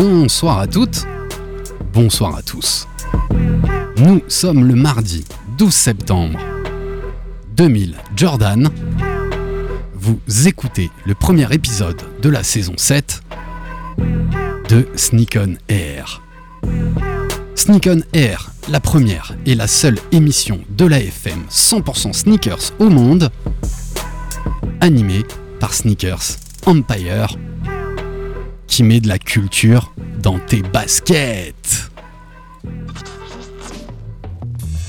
Bonsoir à toutes, bonsoir à tous. Nous sommes le mardi 12 septembre 2000 Jordan. Vous écoutez le premier épisode de la saison 7 de Sneak On Air. Sneak On Air, la première et la seule émission de la FM 100% sneakers au monde, animée par Sneakers Empire, qui met de la culture dans tes baskets.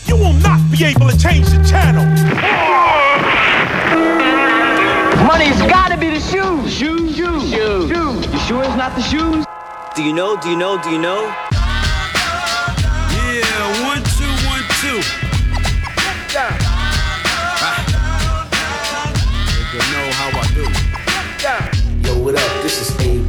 You will not be able to change the channel. Money's gotta be the shoes. Shoes, shoes, shoes. shoes. You sure it's not the shoes? Do you know? Do you know? Do you know? Yeah, one, two, one, two. You know how I do. Yo, what up? This is A1,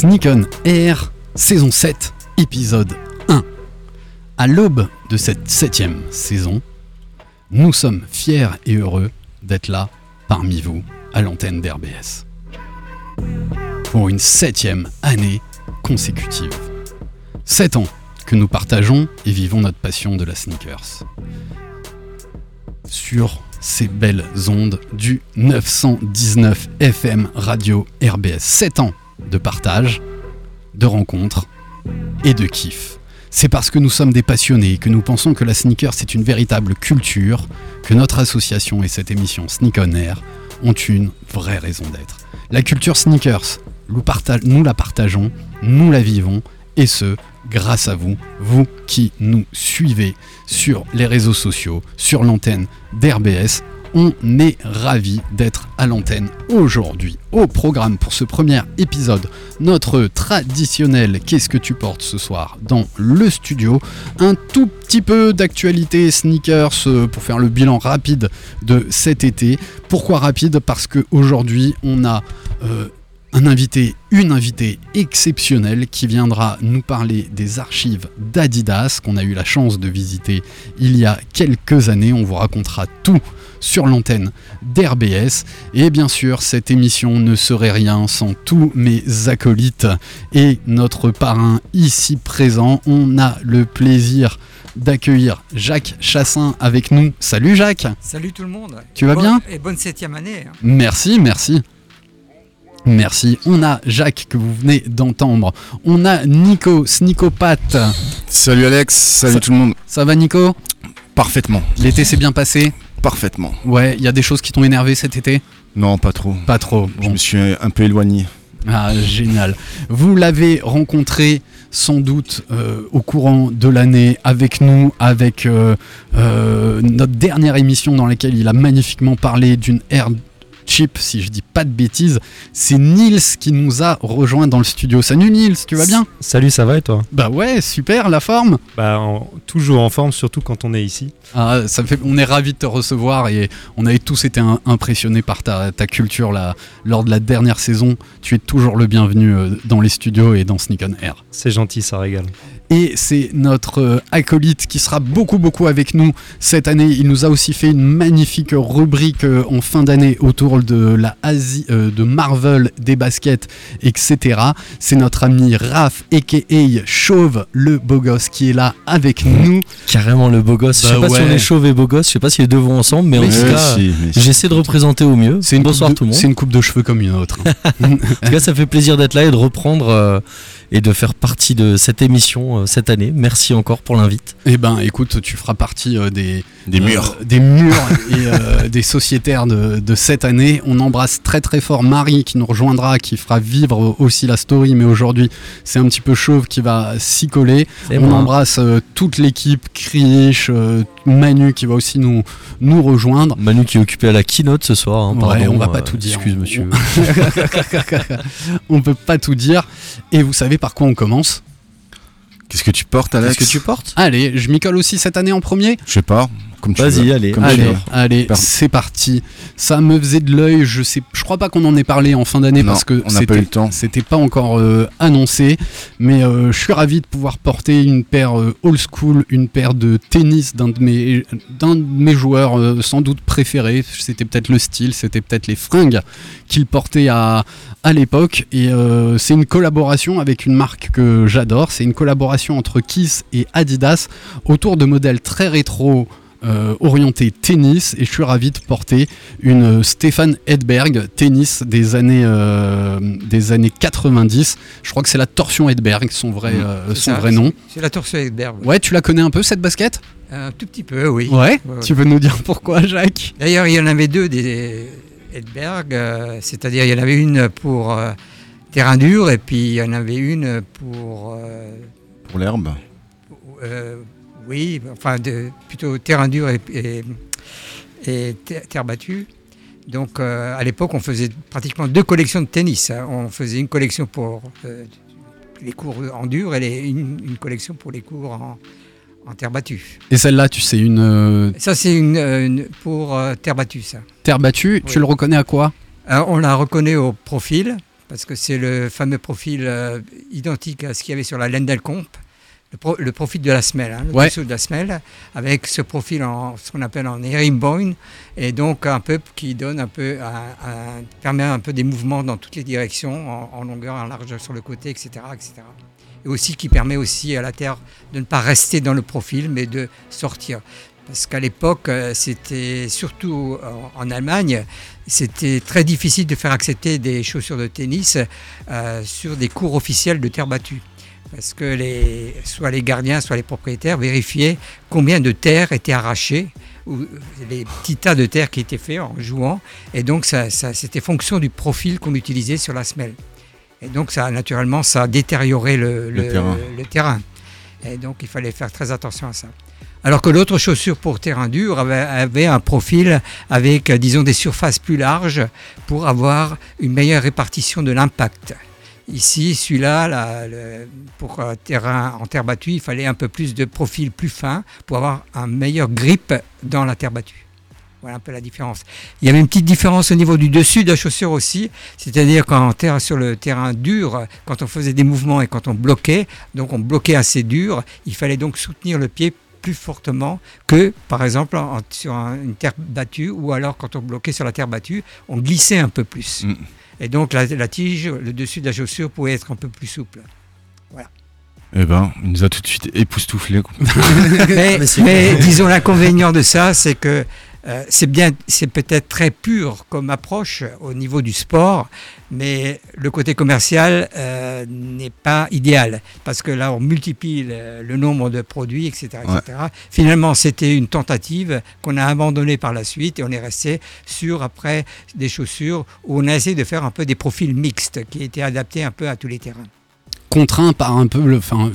Sneak On Air, saison 7, épisode 1. À l'aube de cette septième saison, nous sommes fiers et heureux d'être là parmi vous à l'antenne d'RBS. Pour une septième année consécutive. Sept ans que nous partageons et vivons notre passion de la sneakers. Sur ces belles ondes du 919 FM Radio RBS. 7 ans de partage, de rencontres et de kiff. C'est parce que nous sommes des passionnés, que nous pensons que la sneaker c'est une véritable culture, que notre association et cette émission Sneak On Air ont une vraie raison d'être. La culture sneakers, nous la partageons, nous la vivons, et ce, grâce à vous, vous qui nous suivez sur les réseaux sociaux, sur l'antenne d'RBS. On est ravis d'être à l'antenne aujourd'hui. Au programme pour ce premier épisode, notre traditionnel Qu'est-ce que tu portes ce soir dans le studio Un tout petit peu d'actualité sneakers euh, pour faire le bilan rapide de cet été. Pourquoi rapide? Parce qu'aujourd'hui, on a euh, un invité, une invitée exceptionnelle qui viendra nous parler des archives d'Adidas qu'on a eu la chance de visiter il y a quelques années. On vous racontera tout sur l'antenne d'RBS. Et bien sûr, cette émission ne serait rien sans tous mes acolytes et notre parrain ici présent. On a le plaisir d'accueillir Jacques Chassin avec nous. Salut Jacques Salut tout le monde. Tu vas bien Et bonne septième année. hein. Merci, merci. Merci. On a Jacques que vous venez d'entendre. On a Nico, Snicopathe. Salut Alex, salut Ça- tout le monde. Ça va Nico? Parfaitement, L'été s'est bien passé? Parfaitement. Ouais, il y a des choses qui t'ont énervé cet été? Non, pas trop. Pas trop. Je me suis un peu éloigné. Ah, génial. Vous l'avez rencontré sans doute euh, au courant de l'année avec nous, avec euh, euh, notre dernière émission dans laquelle il a magnifiquement parlé d'une air chip, si je dis pas de bêtises. C'est Nils qui nous a rejoint dans le studio. Salut Nils, tu vas bien Salut, ça va et toi Bah ouais, super, la forme. Bah en- toujours en forme, surtout quand on est ici. Ah, ça me fait, on est ravis de te recevoir et on avait tous été un- impressionnés par ta, ta culture là, lors de la dernière saison. Tu es toujours le bienvenu euh, dans les studios et dans Sneak On Air. C'est gentil, ça régale. Et c'est notre euh, acolyte qui sera beaucoup beaucoup avec nous cette année. Il nous a aussi fait une magnifique rubrique euh, en fin d'année autour de la Asie, euh, de Marvel, des baskets, etc. C'est notre ami Raph, aka Chauve, le beau gosse, qui est là avec nous. Carrément le beau gosse. Bah je sais pas si on est chauve et beau gosse, je sais pas si les deux vont ensemble, mais en tout cas, si, mais si. j'essaie de représenter au mieux. C'est une Bonsoir coupe de- tout le monde. C'est une coupe de cheveux comme une autre. En tout cas, ça fait plaisir d'être là et de reprendre euh, et de faire partie de cette émission euh, cette année. Merci encore pour l'invite. Eh ben, écoute, tu feras partie euh, des, Des euh, murs. des murs et euh, des sociétaires de, de cette année. On embrasse très très fort Marie qui nous rejoindra, qui fera vivre aussi la story, mais aujourd'hui c'est un petit peu chauve qui va s'y coller. C'est On embrasse euh, toute l'équipe, Krish, euh, Manu qui va aussi nous, nous rejoindre. Manu qui est occupé à la keynote ce soir. hein, Ouais, pardon, on va pas euh, tout dire. Excuse monsieur. on peut pas tout dire. Et vous savez par quoi on commence? Qu'est-ce que tu portes, Alex? Qu'est-ce que tu portes? Allez, je m'y colle aussi cette année en premier. Je sais pas. Vas-y, allez. Comme Allez, allez, c'est parti. Ça me faisait de l'œil. Je sais, je crois pas qu'on en ait parlé en fin d'année parce que on n'a pas eu c'était, le temps. c'était pas encore euh, annoncé. Mais euh, je suis ravi de pouvoir porter une paire euh, old school, une paire de tennis d'un de mes, d'un de mes joueurs sans doute préférés. C'était peut-être le style, c'était peut-être les fringues qu'il portait à, à l'époque. Et c'est une collaboration avec une marque que j'adore. C'est une collaboration entre Kiss et Adidas autour de modèles très rétro. Euh, orienté tennis et je suis ravi de porter une Stéphane Edberg tennis des années euh, des années 90 je crois que c'est la torsion Edberg son vrai Mmh. euh, son ça, vrai nom C'est la torsion Edberg. ouais tu la connais un peu cette basket? Un tout petit peu, oui. ouais, Ouais, ouais. tu peux nous dire pourquoi Jacques? D'ailleurs, il y en avait deux des Edberg, euh, c'est-à-dire il y en avait une pour euh, terrain dur et puis il y en avait une pour. euh, Pour l'herbe. Oui, enfin de, plutôt terrain dur et, et- et ter- terre battue. Donc euh, à l'époque, on faisait pratiquement deux collections de tennis. hein. On faisait une collection pour euh, les cours en dur et les- une, une collection pour les cours en, en terre battue. et celle-là tu sais une euh, Ça, c'est une, une- pour euh, terre battue, ça. terre battue tu le reconnais à quoi? On la reconnaît au profil, parce que c'est le fameux profil identique à ce qu'il y avait sur la Lendel Comp, le, pro- le profil de la semelle, hein, le Ouais. dessous de la semelle, avec ce profil en ce qu'on appelle en herringbone, et donc un peu qui donne un peu, un- un- permet un peu des mouvements dans toutes les directions, en, en longueur, en largeur sur le côté, etc., etc. Et aussi qui permet aussi à la terre de ne pas rester dans le profil, mais de sortir. Parce qu'à l'époque, euh, c'était surtout en, en Allemagne, c'était très difficile de faire accepter des chaussures de tennis euh, sur des cours officiels de terre battue. Parce que les, soit les gardiens, soit les propriétaires vérifiaient combien de terre était arrachée, ou les petits tas de terre qui étaient faits en jouant. Et donc, ça, ça- c'était fonction du profil qu'on utilisait sur la semelle. Et donc, ça, naturellement, ça a détérioré le, Le terrain. le terrain. Et donc, il fallait faire très attention à ça. Alors que l'autre chaussure pour terrain dur avait, avait un profil avec, disons, des surfaces plus larges pour avoir une meilleure répartition de l'impact. Ici, celui-là, pour terrain en terre battue, il fallait un peu plus de profil plus fin pour avoir un meilleur grip dans la terre battue. Voilà un peu la différence. Il y avait une petite différence au niveau du dessus de la chaussure aussi, c'est-à-dire quand terre, sur le terrain dur, quand on faisait des mouvements et quand on bloquait, donc on bloquait assez dur, il fallait donc soutenir le pied plus fortement que par exemple en- sur un- une terre battue ou alors quand on bloquait sur la terre battue, on glissait un peu plus. Mm. Et donc la, la tige, le dessus de la chaussure pouvait être un peu plus souple. Eh ben, il nous a tout de suite époustouflé. mais, mais disons l'inconvénient de ça, c'est que euh, c'est bien, c'est peut-être très pur comme approche au niveau du sport, mais le côté commercial euh, n'est pas idéal parce que là on multiplie le, le nombre de produits, etc., etc. Finalement, c'était une tentative qu'on a abandonnée par la suite et on est resté sur après des chaussures où on a essayé de faire un peu des profils mixtes qui étaient adaptés un peu à tous les terrains. contraint par un peu le enfin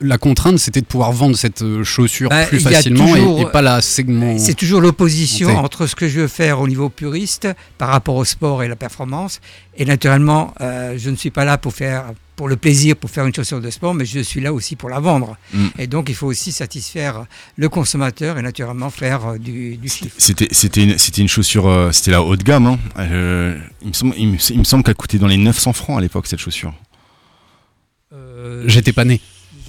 la contrainte c'était de pouvoir vendre cette euh, chaussure Bah, plus facilement et- toujours- et, pas la segment C'est toujours l'opposition entre ce que je veux faire au niveau puriste par rapport au sport et la performance. Et naturellement, euh, je ne suis pas là pour faire pour le plaisir, pour faire une chaussure de sport, mais je suis là aussi pour la vendre. Mm. Et donc, il faut aussi satisfaire le consommateur et naturellement faire euh, du, du chiffre. C'était, c'était, une, c'était une chaussure, euh, c'était la haut de gamme. hein. Euh, il me semble, il me, il me semble qu'elle coûtait dans les 900 francs à l'époque cette chaussure. j'étais pas né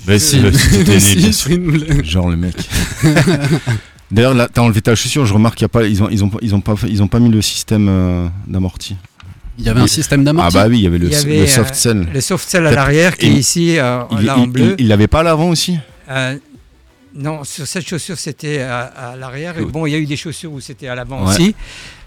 Bah si, bah, si, t'étais né, Si, une- Genre le mec. D'ailleurs, là, t'as enlevé ta chaussure. Je remarque qu'il y a pas, ils ont, ils ont, ils ont pas, ils ont pas mis le système euh, d'amorti. il y avait un système Ah d'amorti bah oui, il y avait le, Il y avait, le soft euh, cell. Le soft cell à l'arrière qui est ici, euh, Il, là en bleu. il- l'avait pas à l'avant aussi Euh, non, sur cette chaussure, c'était à, à l'arrière. Bon, il y a eu des chaussures où c'était à l'avant Ouais. aussi.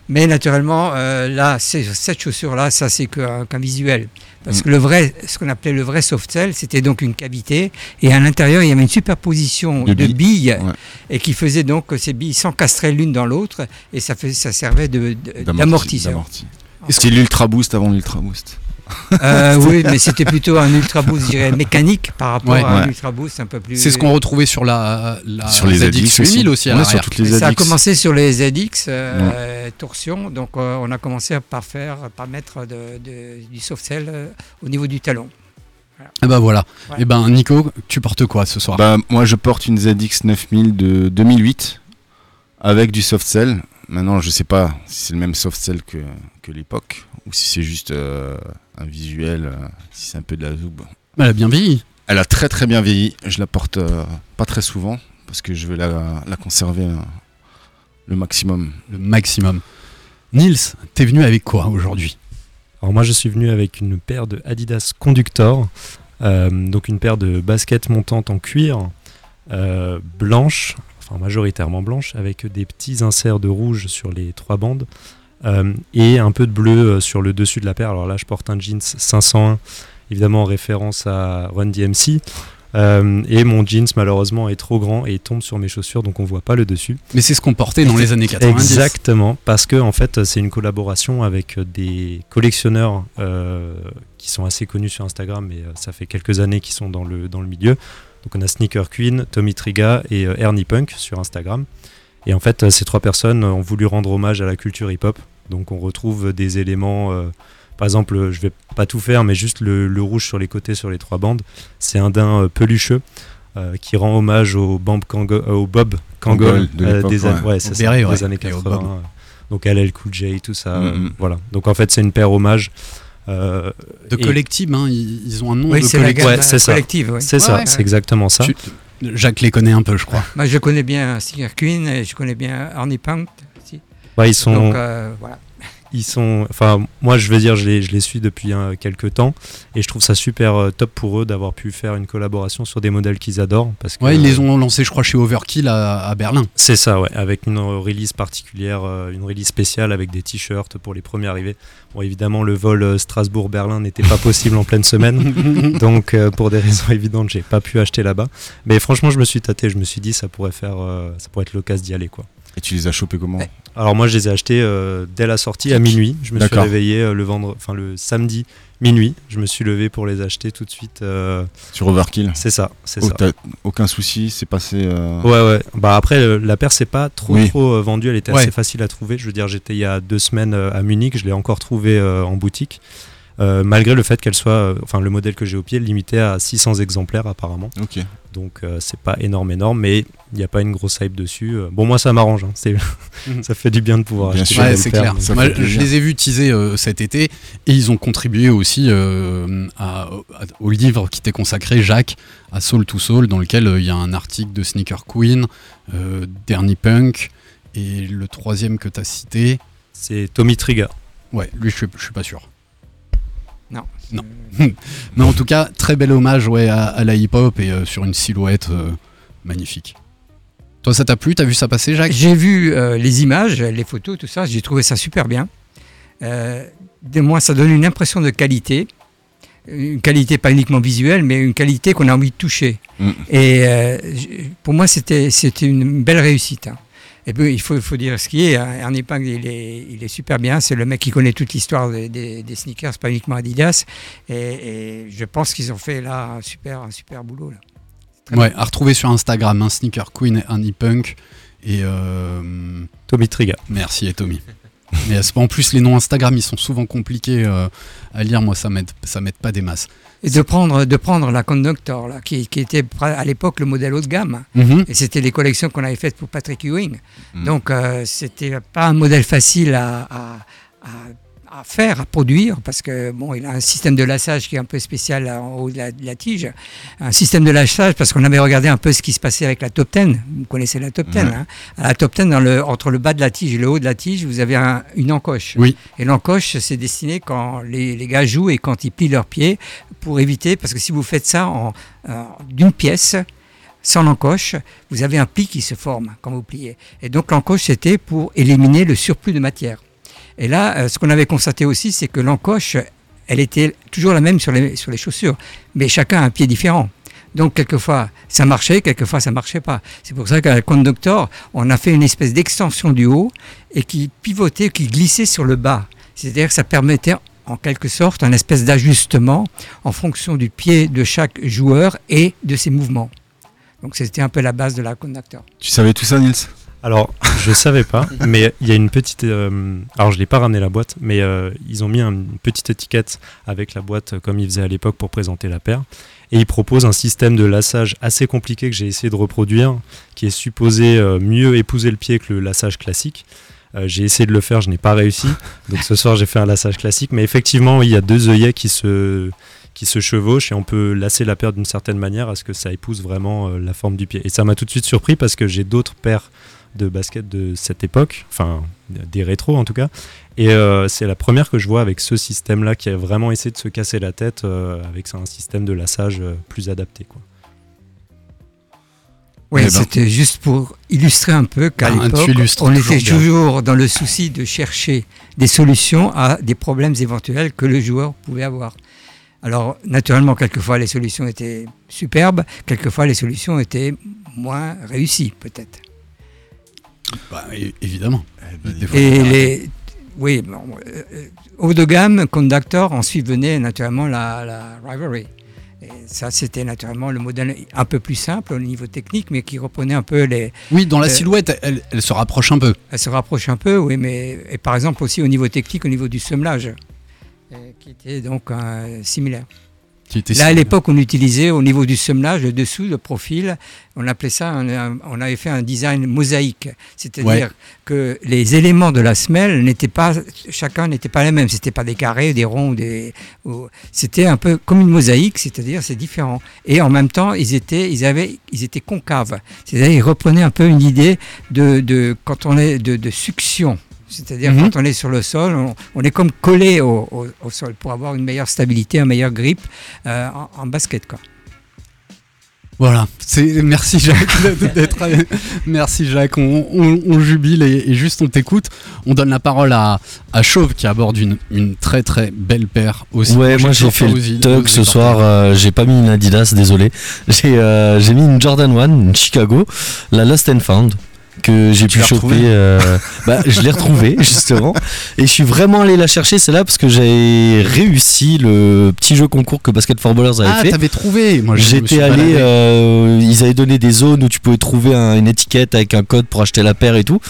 Mais naturellement, euh, là, cette chaussure-là, ça c'est qu'un qu'un visuel. Parce que le vrai, ce qu'on appelait le vrai soft shell, c'était donc une cavité. Et à l'intérieur, il y avait une superposition De de, billes. Ouais. Et qui faisait donc que ces billes s'encastraient l'une dans l'autre. Et ça, fait, ça servait de- de- d'amortisseur. d'amorti. C'est l'ultra boost avant l'ultra boost. Euh, oui, mais c'était plutôt un ultra boost, je dirais, mécanique par rapport Ouais. à un Ouais. ultra boost un peu plus. C'est ce qu'on retrouvait sur la, la Sur les ZX 8000 aussi à Ouais, l'arrière. sur toutes les Et ça a ZX. commencé sur les ZX euh, torsion, donc euh, on a commencé par faire, par mettre de- de- du soft cell euh, au niveau du talon. Et bah voilà. Ouais. Et ben Nico, tu portes quoi ce soir? Bah, moi, je porte une ZX 9000 de 2008 avec du soft cell. Maintenant, je sais pas si c'est le même soft cell que, que l'époque ou si c'est juste euh, un visuel, euh, si c'est un peu de la zoub. Elle a bien vieilli. Elle a très très bien vieilli. Je la porte euh, pas très souvent parce que je veux la, la conserver euh, le maximum. Le maximum. Nils, t'es venu avec quoi aujourd'hui? Alors moi je suis venu avec une paire de Adidas Conductor, euh, donc une paire de baskets montantes en cuir, euh, blanche, enfin majoritairement blanche, avec des petits inserts de rouge sur les trois bandes euh, et un peu de bleu euh, sur le dessus de la paire. Alors là je porte un jeans 501, évidemment en référence à Run DMC. euh, et mon jeans malheureusement est trop grand et tombe sur mes chaussures donc on voit pas le dessus. Mais c'est ce qu'on portait dans les années 90. Exactement, parce que en fait c'est une collaboration avec des collectionneurs euh, qui sont assez connus sur Instagram, mais ça fait quelques années qu'ils sont dans le, dans le milieu. Donc on a Sneaker Queen, Tommy Triga et euh, Ernie Punk sur Instagram. Et en fait euh, ces trois personnes ont voulu rendre hommage à la culture hip-hop. Donc on retrouve des éléments, euh, par exemple, je vais pas tout faire, mais juste le, le rouge sur les côtés sur les trois bandes, c'est un daim euh, pelucheux. euh, qui rend hommage au, Bob Kango- euh, au Bob Kangol de euh, des, ouais. ouais, années et au 80. Bob. euh, donc LL Cool J, tout ça. euh, Mhm. voilà. Donc en fait, c'est une paire hommage. Euh, De et- collective, hein, ils, ils ont un nom Oui, de collective. Ouais, c'est ça. C'est Ouais, ça, ouais. c'est exactement ça. Tu- Jacques les connaît un peu, je crois. Moi, je connais bien Stinger Queen et je connais bien Arnie Punk. aussi. Ouais, ils sont, Donc euh, voilà. Ils sont. Enfin, moi, je veux dire, je les, je les suis depuis euh, quelques temps et je trouve ça super euh, top pour eux d'avoir pu faire une collaboration sur des modèles qu'ils adorent parce que Ouais, ils les ont lancés, je crois, chez Overkill à, à Berlin. C'est ça, ouais, avec une euh, release particulière, euh, une release spéciale avec des t-shirts pour les premiers arrivés. Bon, évidemment, le vol Strasbourg-Berlin n'était pas possible en pleine semaine, donc euh, pour des raisons évidentes, j'ai pas pu acheter là-bas. Mais franchement, je me suis tâté, je me suis dit ça pourrait faire, ça pourrait être l'occasion d'y aller, quoi. Et tu les as chopés comment Alors moi, je les ai achetés euh, dès la sortie à minuit. Je me suis réveillé euh, le vendre, enfin le samedi minuit. Je me suis levé pour les acheter tout de suite. euh, Sur Overkill c'est ça, c'est Oh, ça. t'as Aucun souci, c'est passé. euh, Ouais, ouais. Bah après, euh, la paire, c'est pas trop, Oui. trop euh, vendue. Elle était Ouais. assez facile à trouver. Je veux dire, j'étais il y a deux semaines euh, à Munich. Je l'ai encore trouvée euh, en boutique. Euh, malgré le fait qu'elle soit, euh, enfin, le modèle que j'ai au pied, limité à 600 exemplaires apparemment. Donc, euh, c'est pas énorme, énorme, mais il n'y a pas une grosse hype dessus. Euh, Bon, moi, ça m'arrange. hein. Mhm. ça fait du bien de pouvoir Bien acheter Ouais, c'est clair. Moi, je les ai vus teaser euh, cet été et ils ont contribué aussi euh, à- à- au livre qui t'est consacré, Jacques, à Soul to Soul, dans lequel euh, il y a un article de Sneaker Queen, euh, d'Ernie Punk et le troisième que tu as cité. C'est Tommy Triga. Ouais, lui, je suis, je suis pas sûr. Non. Non. Mais en tout cas, très bel hommage ouais, à, à la hip-hop et euh, sur une silhouette euh, magnifique. Toi, ça t'a plu? T'as vu ça passer, Jacques? J'ai vu euh, les images, les photos, tout ça. J'ai trouvé ça super bien. De moi, ça donne une impression de qualité. Une qualité pas uniquement visuelle, mais une qualité qu'on a envie de toucher. Mm. Et pour moi, c'était c'était une belle réussite. hein. Et puis, il faut, dire ce qui est. hein. Ernie Punk, il est, il est super bien. C'est le mec qui connaît toute l'histoire des, des- des sneakers, pas uniquement Adidas. Et, et je pense qu'ils ont fait là un super, un super boulot. Là. Ouais, à retrouver sur Instagram, un Sneaker Queen et Ernie Punk. Et euh, Tommy Triga. merci, et Tommy. Mais c'est pas- en plus, les noms Instagram, ils sont souvent compliqués euh, à lire. Moi, ça m'aide, ça m'aide pas des masses. Et de prendre, de prendre la Conductor, là, qui, qui était à l'époque le modèle haut de gamme. Mhm. Et c'était les collections qu'on avait faites pour Patrick Ewing. Mm. Donc, euh, c'était pas un modèle facile à, à- à- à faire, à produire, parce que bon, il a un système de lassage qui est un peu spécial en haut de la, de la tige. Un système de lassage, parce qu'on avait regardé un peu ce qui se passait avec la top 10. Vous connaissez la top 10. Ouais. hein. À la top 10, dans le, entre le bas de la tige et le haut de la tige, vous avez un- une encoche. Oui. Et l'encoche, c'est destiné quand les, les gars jouent et quand ils plient leurs pieds, pour éviter, parce que si vous faites ça en, d'une pièce, sans l'encoche, vous avez un pli qui se forme quand vous pliez. Et donc l'encoche, c'était pour éliminer le surplus de matière. Et là, euh, ce qu'on avait constaté aussi, c'est que l'encoche, elle était toujours la même sur les, sur les chaussures, mais chacun a un pied différent. Donc, quelquefois, ça marchait, quelquefois, ça marchait pas. C'est pour ça qu'à la conductor, on a fait une espèce d'extension du haut et qui pivotait, qui glissait sur le bas. C'est-à-dire que ça permettait, en quelque sorte, un espèce d'ajustement en fonction du pied de chaque joueur et de ses mouvements. Donc, c'était un peu la base de la conductor. Tu savais tout ça, Nils? Alors, je savais pas, mais il y a une petite. euh, alors, je l'ai pas ramené la boîte, mais euh, ils ont mis un- une petite étiquette avec la boîte comme ils faisaient à l'époque pour présenter la paire. Et ils proposent un système de lassage assez compliqué que j'ai essayé de reproduire, qui est supposé euh, mieux épouser le pied que le lassage classique. J'ai essayé de le faire, je n'ai pas réussi. Donc ce soir, j'ai fait un lassage classique. Mais effectivement, il y a deux œillets qui se, qui se chevauchent et on peut lasser la paire d'une certaine manière à ce que ça épouse vraiment la forme du pied. Et ça m'a tout de suite surpris parce que j'ai d'autres paires de baskets de cette époque, enfin des rétros en tout cas. Et euh, c'est la première que je vois avec ce système-là qui a vraiment essayé de se casser la tête euh, avec un système de lassage euh, plus adapté. Quoi. Oui, Eh ben. c'était juste pour illustrer un peu qu'à Ah, l'époque, on toujours était bien. toujours dans le souci de chercher des solutions à des problèmes éventuels que le joueur pouvait avoir. Alors, naturellement, quelquefois, les solutions étaient superbes, quelquefois, les solutions étaient moins réussies, peut-être. Bah, évidemment. ben, Des fois, Et les... Oui, bon, euh, euh, haut de gamme, Conductor, ensuite venait naturellement la, la Rivalry. Et ça, c'était naturellement le modèle un peu plus simple au niveau technique, mais qui reprenait un peu les, Oui, dans la Euh, silhouette, elle, elle se rapproche un peu. Elle se rapproche un peu, oui, mais et par exemple aussi au niveau technique, au niveau du semelage, qui était donc euh, similaire. Là, à l'époque, on utilisait au niveau du semelage, le dessous, le profil, on appelait ça, un- on avait fait un design mosaïque. C'est-à-dire Ouais. que les éléments de la semelle n'étaient pas, chacun n'était pas les mêmes. C'était pas des carrés, des ronds, des, c'était un peu comme une mosaïque, c'est-à-dire c'est différent. Et en même temps, ils étaient, ils avaient, ils étaient concaves. C'est-à-dire ils reprenaient un peu une idée de, de quand on est de, de succion. C'est-à-dire Mhm. quand on est sur le sol, on, on est comme collé au, au- au sol pour avoir une meilleure stabilité, un meilleur grip euh, en, en basket. Quoi. Voilà, c'est merci Jacques d'être- merci Jacques, on, on- on jubile et, et juste on t'écoute. On donne la parole à, à Chauve qui aborde une, une très très belle paire aussi. Ouais, moi j'ai fait le tug ce soir. euh, j'ai pas mis une Adidas, désolé. J'ai euh, j'ai mis une Jordan 1, une Chicago, la Lost and Found que j'ai pu choper. euh, bah, je l'ai retrouvée justement, et je suis vraiment allé la chercher. C'est là parce que j'ai réussi le petit jeu concours que Basket for Ballers avait Ah, fait. t'avais trouvé Moi, J'étais allé, euh, ils avaient donné des zones où tu pouvais trouver un- une étiquette avec un code pour acheter la paire et tout.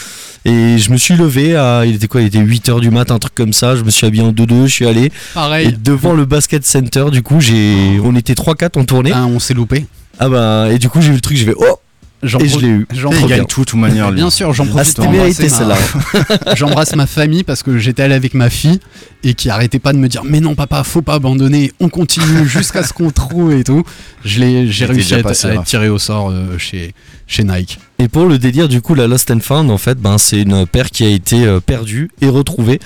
Et je me suis levé à, il était quoi, il était 8h du matin, un truc comme ça. Je me suis habillé en 2-2, je suis allé. Et Pareil. devant le basket center, du coup, j'ai, on était 3-4, on tournait. Ah, on s'est loupé. Ah bah, et du coup, j'ai vu le truc, j'ai fait, oh! J'en Et je l'ai eu. j'en Il gagne tout, de toute manière. Bien sûr, j'en Ah, profite mérité celle-là. J'embrasse ma famille parce que j'étais allé avec ma fille et qui arrêtait pas de me dire mais non papa faut pas abandonner on continue jusqu'à ce qu'on trouve et tout je l'ai j'ai réussi à être, passé, à être tiré au sort euh, chez chez Nike Et pour le délire, du coup, la Lost and Found, en fait, ben, c'est une paire qui a été euh, perdue et retrouvée.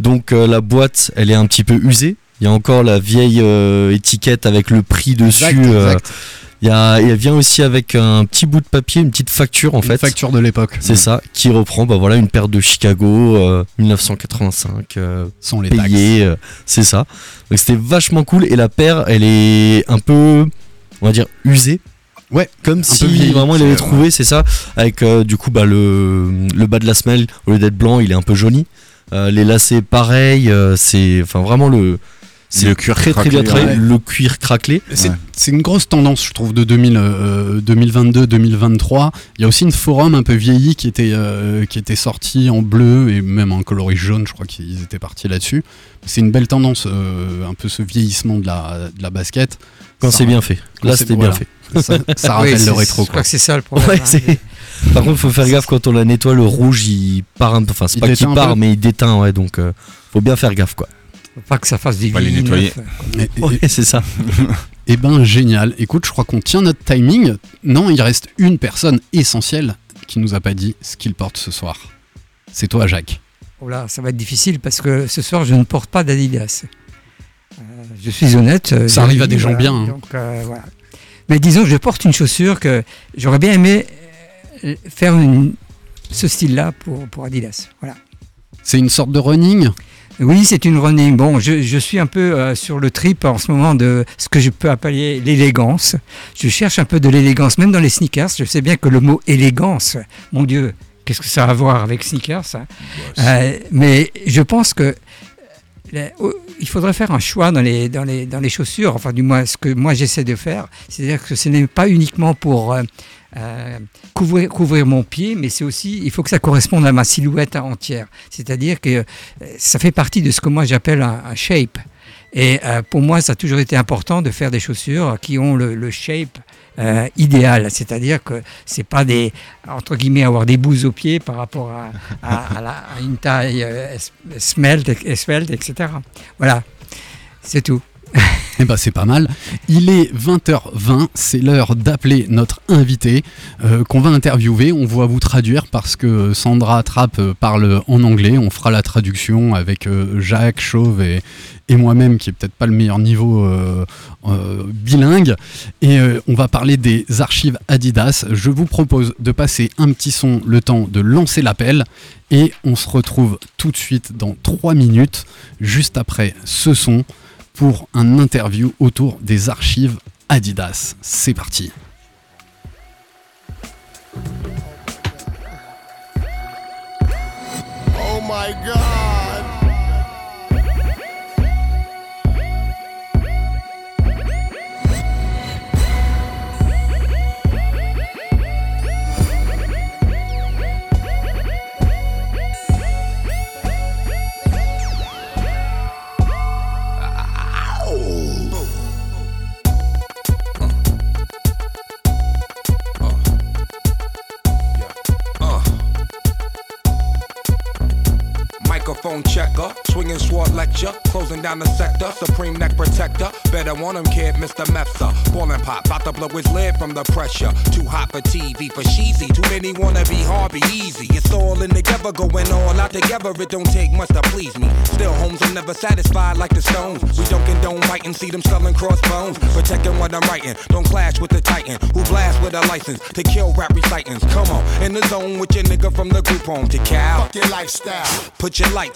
Donc, euh, la boîte, elle est un petit peu usée. Il y a encore la vieille euh, étiquette avec le prix dessus. Exact, exact. Il y a, vient aussi avec un petit bout de papier, une petite facture, en Une fait. facture de l'époque C'est ça, qui reprend bah voilà une paire de Chicago euh, 1985 euh, sans les euh, c'est ça. Donc c'était vachement cool et la paire elle est un peu on va dire usée. Ouais, comme si vraiment il avait trouvé, c'est ça, avec euh, du coup bah le le bas de la semelle au lieu d'être blanc, il est un peu jauni. Euh, les lacets pareil, c'est enfin vraiment le Le cuir très très craquelé, bien travaillé, ouais. le cuir craquelé. C'est Ouais. c'est une grosse tendance, je trouve, de 2000, euh, 2022-2023. Il y a aussi une forum un peu vieilli qui était, euh, qui était sorti en bleu et même en coloris jaune, je crois qu'ils étaient partis là-dessus. C'est une belle tendance, euh, un peu ce vieillissement de la, de la basket. Quand c'est bien fait. Là c'était bien voilà. fait. Ça, rappelle le rétro. Je Quoi. crois que c'est ça le problème. Ouais, hein. Par contre, faut faire gaffe quand on la nettoie, le rouge il part un peu. Enfin, c'est Il pas qu'il part, peu. mais il déteint, ouais. Donc, euh, faut bien faire gaffe, quoi. Faut pas que ça fasse du Faut les nettoyer. Ouais, c'est ça. Eh ben génial. Écoute, je crois qu'on tient notre timing. Non, il reste une personne essentielle qui nous a pas dit ce qu'il porte ce soir. C'est toi, Jacques. Oh là, ça va être difficile parce que ce soir, je ne porte pas d'Adidas. Euh, je suis honnête. euh, Ça arrive à des gens voilà. bien, hein. Donc, euh, voilà. Mais disons que je porte une chaussure que j'aurais bien aimé faire une- ce style-là pour, pour Adidas. Voilà. C'est une sorte de running? Oui, c'est une running. Bon, je, je suis un peu euh, sur le trip en ce moment de ce que je peux appeler l'élégance. Je cherche un peu de l'élégance, même dans les sneakers. Je sais bien que le mot élégance, mon Dieu, qu'est-ce que ça a à voir avec sneakers hein? Euh, Mais je pense que euh, il faudrait faire un choix dans les, dans les, dans les chaussures, enfin du moins ce que moi j'essaie de faire, c'est-à-dire que ce n'est pas uniquement pour euh, couvrir, mon pied, mais c'est aussi, il faut que ça corresponde à ma silhouette entière. C'est-à-dire que euh, ça fait partie de ce que moi j'appelle un, shape. Et euh, pour moi, ça a toujours été important de faire des chaussures qui ont le, shape idéal, c'est-à-dire que c'est pas des entre guillemets avoir des bouses aux pieds par rapport à, une taille euh, svelte, etc. Voilà, c'est tout. Eh ben c'est pas mal. Il est 20h20, c'est l'heure d'appeler notre invité euh, qu'on va interviewer. On va vous traduire parce que Sandra Trapp euh, parle en anglais. On fera la traduction avec euh, Jacques Chauve et, moi-même qui est peut-être pas le meilleur niveau bilingue. Et on va parler des archives Adidas. Je vous propose de passer un petit son le temps de lancer l'appel. Et on se retrouve tout de suite dans 3 minutes, juste après ce son pour un interview autour des archives Adidas. C'est parti. Oh my god. Microphone checker, swinging sword lecture, closing down the sector, supreme neck protector. Better want him, kid, Mr. Mepsa. Ballin' pop, about to blow his lid from the pressure. Too hot for TV, for cheesy. Too many wanna be hard, be easy. It's all in together, going all out together. It don't take much to please me. Still, homes are never satisfied like the stones. We don't condone biting, see them selling crossbones. Protecting what I'm writing, don't clash with the titan who blast with a license to kill rap recitants. Come on, in the zone with your nigga from the group home to Cal. Fuck your lifestyle. Put your lights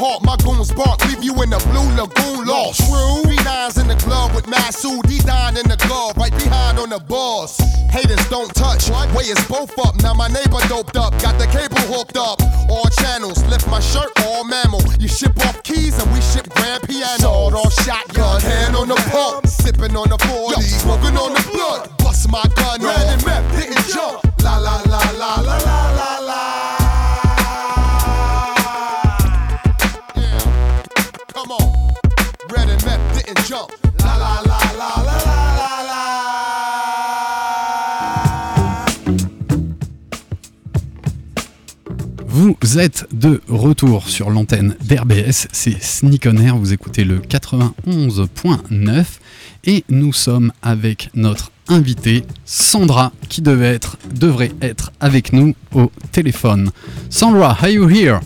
hawk, my goons bark, leave you in the blue lagoon lost. True. B9's in the club with Masood, D Don in the glove, right behind on the boss. Haters don't touch, way is both up. Now my neighbor doped up, got the cable hooked up. All channels, lift my shirt, all mammal. You ship off keys and we ship grand piano. Sawed off shotgun, hand on the pump, sipping on the 40, smoking on the blood. Bust my gun, red and meth, didn't jump. La la la Vous êtes de retour sur l'antenne d'RBS, c'est Sneak vous écoutez le 91.9 et nous sommes avec notre invitée Sandra qui devrait être avec nous au téléphone. Sandra, are you here?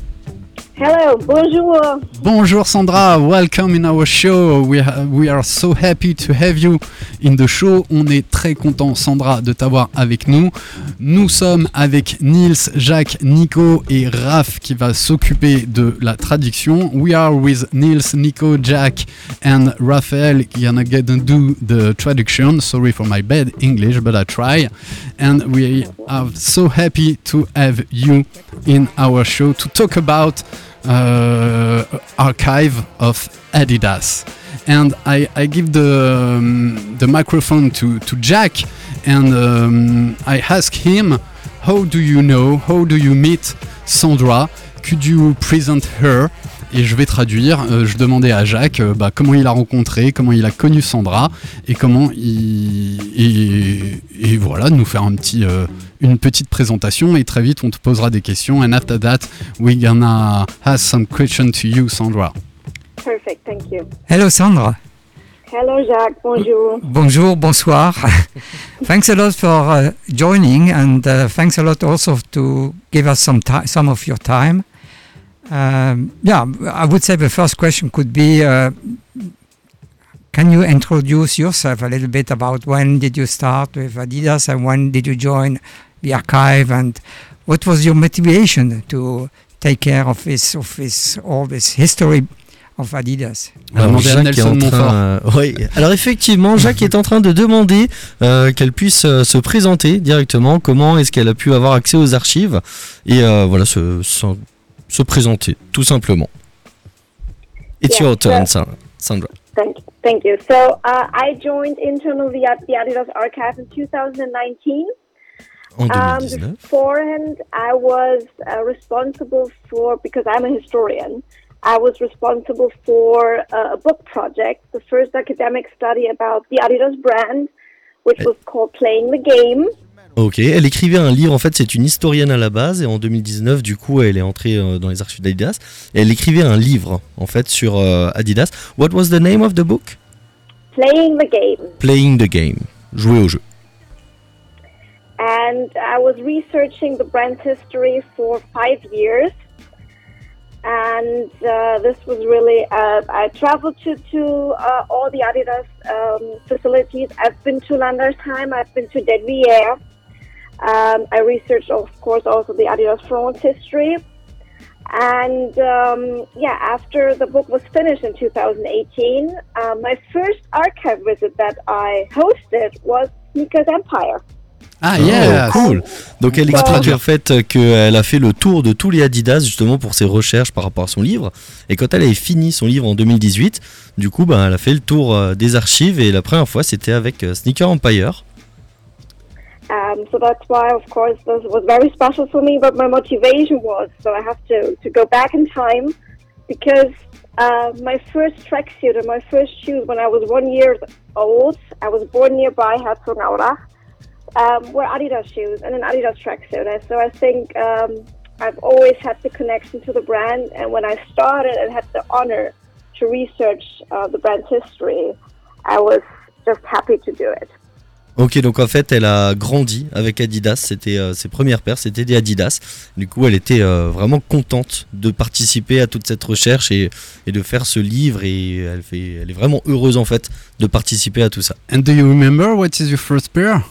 Hello, bonjour. Bonjour Sandra, welcome in our show. We, ha- we are so happy to have you in the show. On est très content Sandra de t'avoir avec nous. Nous sommes avec Nils, Jacques, Nico et Raph qui va s'occuper de la traduction. We are with Nils, Nico, Jack and Raphael gonna and do the traduction. Sorry for my bad English, but I try. And we are so happy to have you in our show to talk about uh, archive of Adidas. And I, I give the, um, the microphone to, to Jack and um, I ask him, how do you know, how do you meet Sandra? Could you present her et je vais traduire. Euh, je demandais à Jacques euh, bah, comment il a rencontré, comment il a connu Sandra et comment il et, et voilà nous faire un petit euh, une petite présentation et très vite on te posera des questions. And after that, we're gonna ask some questions to you, Sandra. Perfect, thank you. Hello, Sandra. Hello, Jacques. Bonjour. Bonjour, bonsoir. thanks a lot for uh, joining, and uh, thanks a lot also to give us some time, some of your time. Um, yeah, I would say the first question could be: uh, Can you introduce yourself a little bit about when did you start with Adidas and when did you join the archive, and what was your motivation to take care of this, of this, all this history of Adidas? Alors, Jacques est en train, euh, oui. Alors effectivement, Jacques est en train de demander euh, qu'elle puisse euh, se présenter directement. Comment est-ce qu'elle a pu avoir accès aux archives et euh, voilà se, se, se présenter tout simplement. It's Yeah, your turn, so- Sandra. Thank, you. thank you. So uh, I joined internally at the Adidas Archive in 2019. En Um, 2019. beforehand, I was uh, responsible for, because I'm a historian, I was responsible for uh, a book project, the first academic study about the Adidas brand, which was called Playing the Game. Ok, elle écrivait un livre, en fait c'est une historienne à la base et en 2019 du coup elle est entrée euh, dans les archives d'Adidas et elle écrivait un livre en fait sur euh, Adidas. What was the name of the book? Playing the Game. Playing the Game, jouer au jeu. and I was researching the brand's history for five years. And uh, this was really, uh, I traveled to, to uh, all the Adidas um, facilities. I've been to Landersheim, I've been to Deadvier. Um, I researched, of course, also the Adidas France history. And um, yeah, after the book was finished in 2018, uh, my first archive visit that I hosted was Sneakers Empire. Ah, Oh, yes. cool. Donc elle explique en fait qu'elle a fait le tour de tous les Adidas justement pour ses recherches par rapport à son livre. Et quand elle avait fini son livre en 2018, du coup bah, elle a fait le tour euh, des archives et la première fois c'était avec euh, Sneaker Empire. Um, so that's why, of course, this was very special for me. But my motivation was so I have to, to go back in time because uh, my first tracksuit and my first shoes when I was one year old, I was born nearby Herzogenaurach, um, were Adidas shoes and an Adidas tracksuit. And so I think um, I've always had the connection to the brand. And when I started and had the honor to research uh, the brand's history, I was just happy to do it. Ok, donc en fait, elle a grandi avec Adidas. C'était euh, ses premières paires, c'était des Adidas. Du coup, elle était euh, vraiment contente de participer à toute cette recherche et, et de faire ce livre. Et elle, fait, elle est vraiment heureuse en fait de participer à tout ça. And do you remember what is your first pair?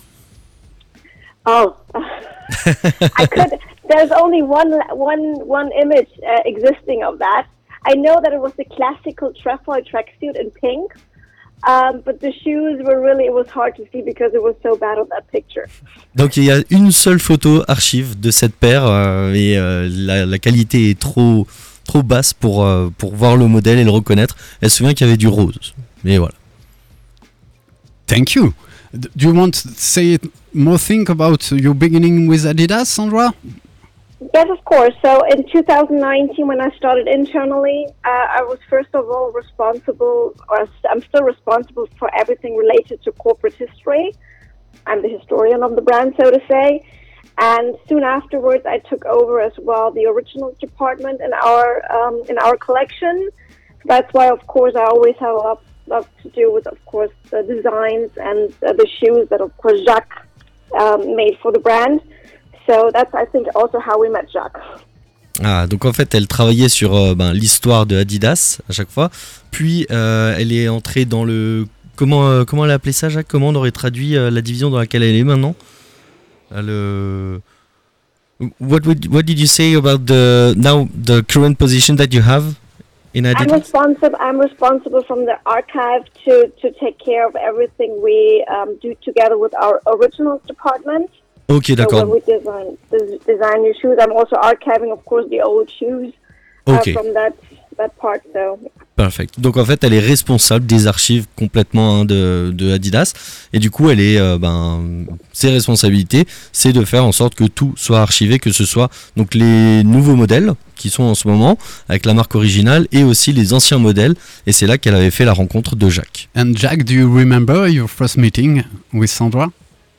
Oh, I could. There's only one one one image uh, existing of that. I know that it was the classical trefoil tracksuit in pink, um, but the shoes were really. It was hard to see because it was so bad on that picture. Donc il y a une seule photo archive de cette paire euh, et euh, la, la qualité est trop trop basse pour, euh, pour voir le modèle et le reconnaître. Elle se souvient qu'il y avait du rose. Mais voilà. Thank you. Do you want to say more thing about your beginning with Adidas, Sandra? Yes, of course. So in 2019, when I started internally, uh, I was first of all responsible, or I'm still responsible for everything related to corporate history. I'm the historian of the brand, so to say. And soon afterwards, I took over as well the originals department in our um, in our collection. That's why, of course, I always have a lot, lot to do with, of course, the designs and uh, the shoes that, of course, Jacques um, made for the brand. So that's, I think, also how we met Jacques. Ah, donc en fait, elle travaillait sur euh, ben, l'histoire de Adidas à chaque fois. Puis euh, elle est entrée dans le. Comment, euh, comment elle a appelé ça, Jacques? Comment on aurait traduit euh, la division dans laquelle elle est maintenant? Euh, le... what, would, what did you say about the now the current position that you have in I'm Adidas? responsible. I'm responsible from the archive to, to take care of everything we um, do together with our originals department. Ok, So d'accord. we design des- design new shoes, I'm also archiving, of course, the old shoes uh, Ok. from that that part. So Perfect. Donc en fait, elle est responsable des archives complètement hein, de, de Adidas. Et du coup, elle est, euh, ben, ses responsabilités, c'est de faire en sorte que tout soit archivé, que ce soit donc les nouveaux modèles qui sont en ce moment avec la marque originale et aussi les anciens modèles. Et c'est là qu'elle avait fait la rencontre de Jacques. And Jack, do you remember your first meeting with Sandra?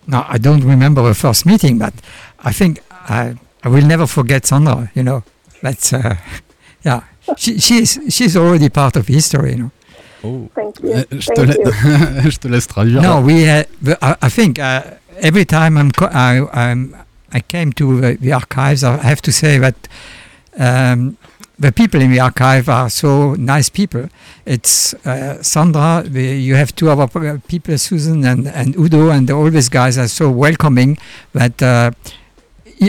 No, I don't remember the first meeting, but I think I, I will never forget Sandra. You know, that's uh, yeah. She, she's she's already part of history. You know. Oh. Thank you. Je, Thank la- you. je te laisse traduire. No, we. Uh, the- I, I think uh, every time I'm co- I, I'm, I came to the, the archives, I have to say that um, the people in the archive are so nice people. It's uh, Sandra. The, you have two other people, Susan and, and Udo, and all these guys are so welcoming that. Uh,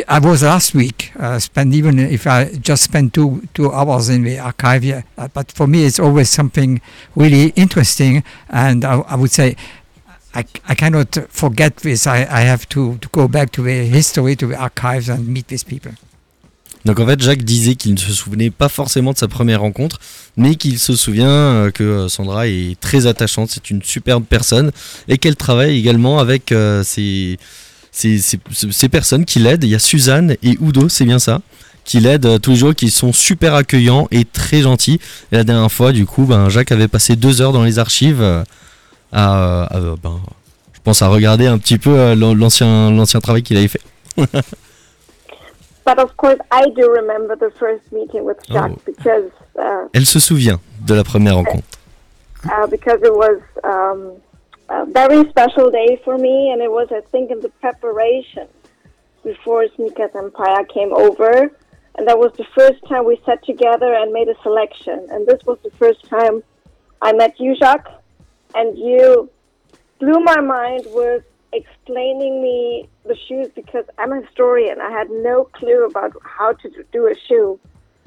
I- was last week. Uh, even if I just spent two two hours in the archive here, uh, but for me it's always something really interesting, and I, I would say I, I cannot forget this. I, I have to, to go back to the history, to the archives, and meet these people. Donc en fait, Jacques disait qu'il ne se souvenait pas forcément de sa première rencontre, mais qu'il se souvient euh, que euh, Sandra est très attachante, c'est une superbe personne, et qu'elle travaille également avec euh, ces, ces personnes qui l'aident. Il y a Suzanne et Udo, c'est bien ça qui l'aident euh, tous les jours, qui sont super accueillants et très gentils. La dernière fois, du coup, ben, Jacques avait passé deux heures dans les archives euh, à, à, euh, ben, je pense à regarder un petit peu euh, l'an- l'ancien l'ancien travail qu'il avait fait. But of course, I do remember the first meeting with Jacques Oh. because uh, Elle se souvient de la première rencontre. uh, because it was um, a very special day for me, and it was, I think, in the preparation before Sneakers Empire came over, and that was the first time we sat together and made a selection. And this was the first time I met you, Jacques, and you blew my mind with explaining me the shoes because I'm a historian. I had no clue about how to do a shoe.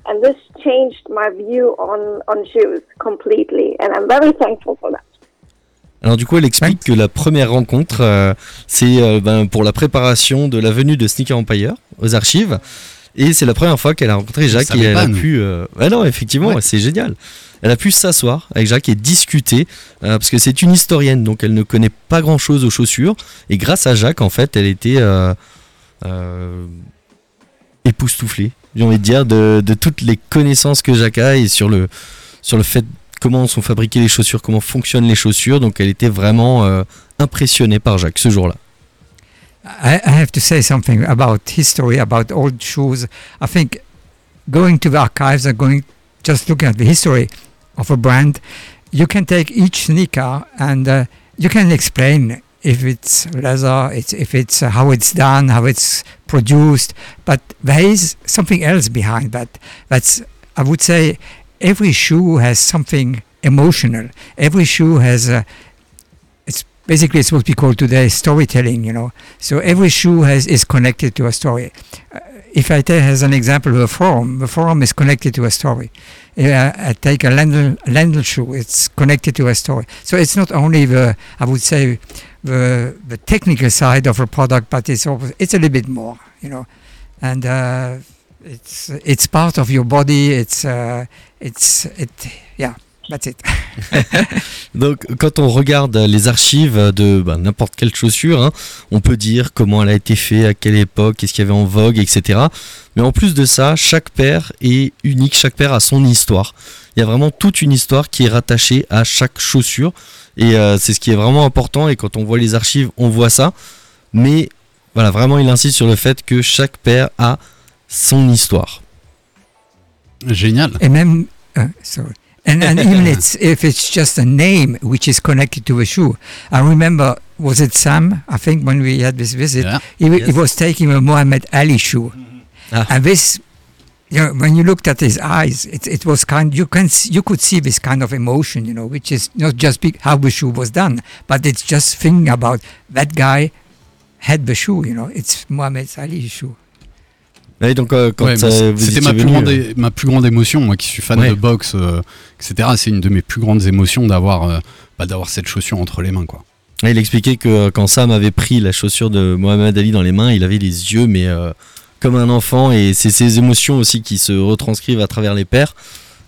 And this changed my view on, on shoes completely. And I'm very thankful for that. Alors du coup, elle explique que la première rencontre, euh, c'est euh, ben, pour la préparation de la venue de Sneaker Empire aux archives. Et c'est la première fois qu'elle a rencontré Jacques et elle pas, a nous. pu... euh, ouais, non, effectivement, Ouais. c'est génial. Elle a pu s'asseoir avec Jacques et discuter, euh, parce que c'est une historienne, donc elle ne connaît pas grand-chose aux chaussures. Et grâce à Jacques, en fait, elle était euh, euh, époustouflée, j'ai envie de dire, de, toutes les connaissances que Jacques a et sur le, sur le fait comment sont fabriquées les chaussures, comment fonctionnent les chaussures. Donc elle était vraiment impressionnée par Jacques ce jour-là. Have to say something about history, about old shoes. I think going to the archives and just looking at the history of a brand, you can take each sneaker and uh, you can explain if it's leather, it's, if it's uh, how it's done, how it's produced. But there is something else behind that. That's I would say every shoe has something emotional. Every shoe has a it's basically it's what we call today storytelling you know so every shoe has is connected to a story uh, if i take as an example the forum the forum is connected to a story. Uh, i take a Lendl, shoe it's connected to a story. So it's not only the i would say the the technical side of a product but it's it's a little bit more you know. And uh, it's it's part of your body it's uh, it's it that's it Donc quand on regarde les archives de bah, n'importe quelle chaussure, hein, on peut dire comment elle a été faite, à quelle époque, qu'est-ce qu'il y avait en vogue, etc. Mais en plus de ça, chaque paire est unique, chaque paire a son histoire. Il y a vraiment toute une histoire qui est rattachée à chaque chaussure. Et euh, c'est ce qui est vraiment important. Et quand on voit les archives, on voit ça. Mais voilà, vraiment, il insiste sur le fait que chaque paire a son histoire. Génial. Then, uh, sorry. And, and even it's, if it's just a name which is connected to a shoe. I remember, was it Sam? I think when we had this visit, Yeah. he, w- he was taking a Muhammad Ali shoe. Ah. And this, you know, when you looked at his eyes, it, it was kind, you can, you could see this kind of emotion, you know, which is not just big, how the shoe was done, but it's just thinking about that guy had the shoe, you know, it's Muhammad Ali's shoe. Et donc euh, Ouais, bah, euh, C'était étiez ma, plus venu, grande, euh, ma plus grande émotion, moi qui suis fan Ouais. de boxe, euh, etc. C'est une de mes plus grandes émotions d'avoir bah, d'avoir cette chaussure entre les mains. Quoi. Et il expliquait que quand Sam avait pris la chaussure de Mohamed Ali dans les mains, il avait les yeux mais comme un enfant et c'est ces émotions aussi qui se retranscrivent à travers les paires.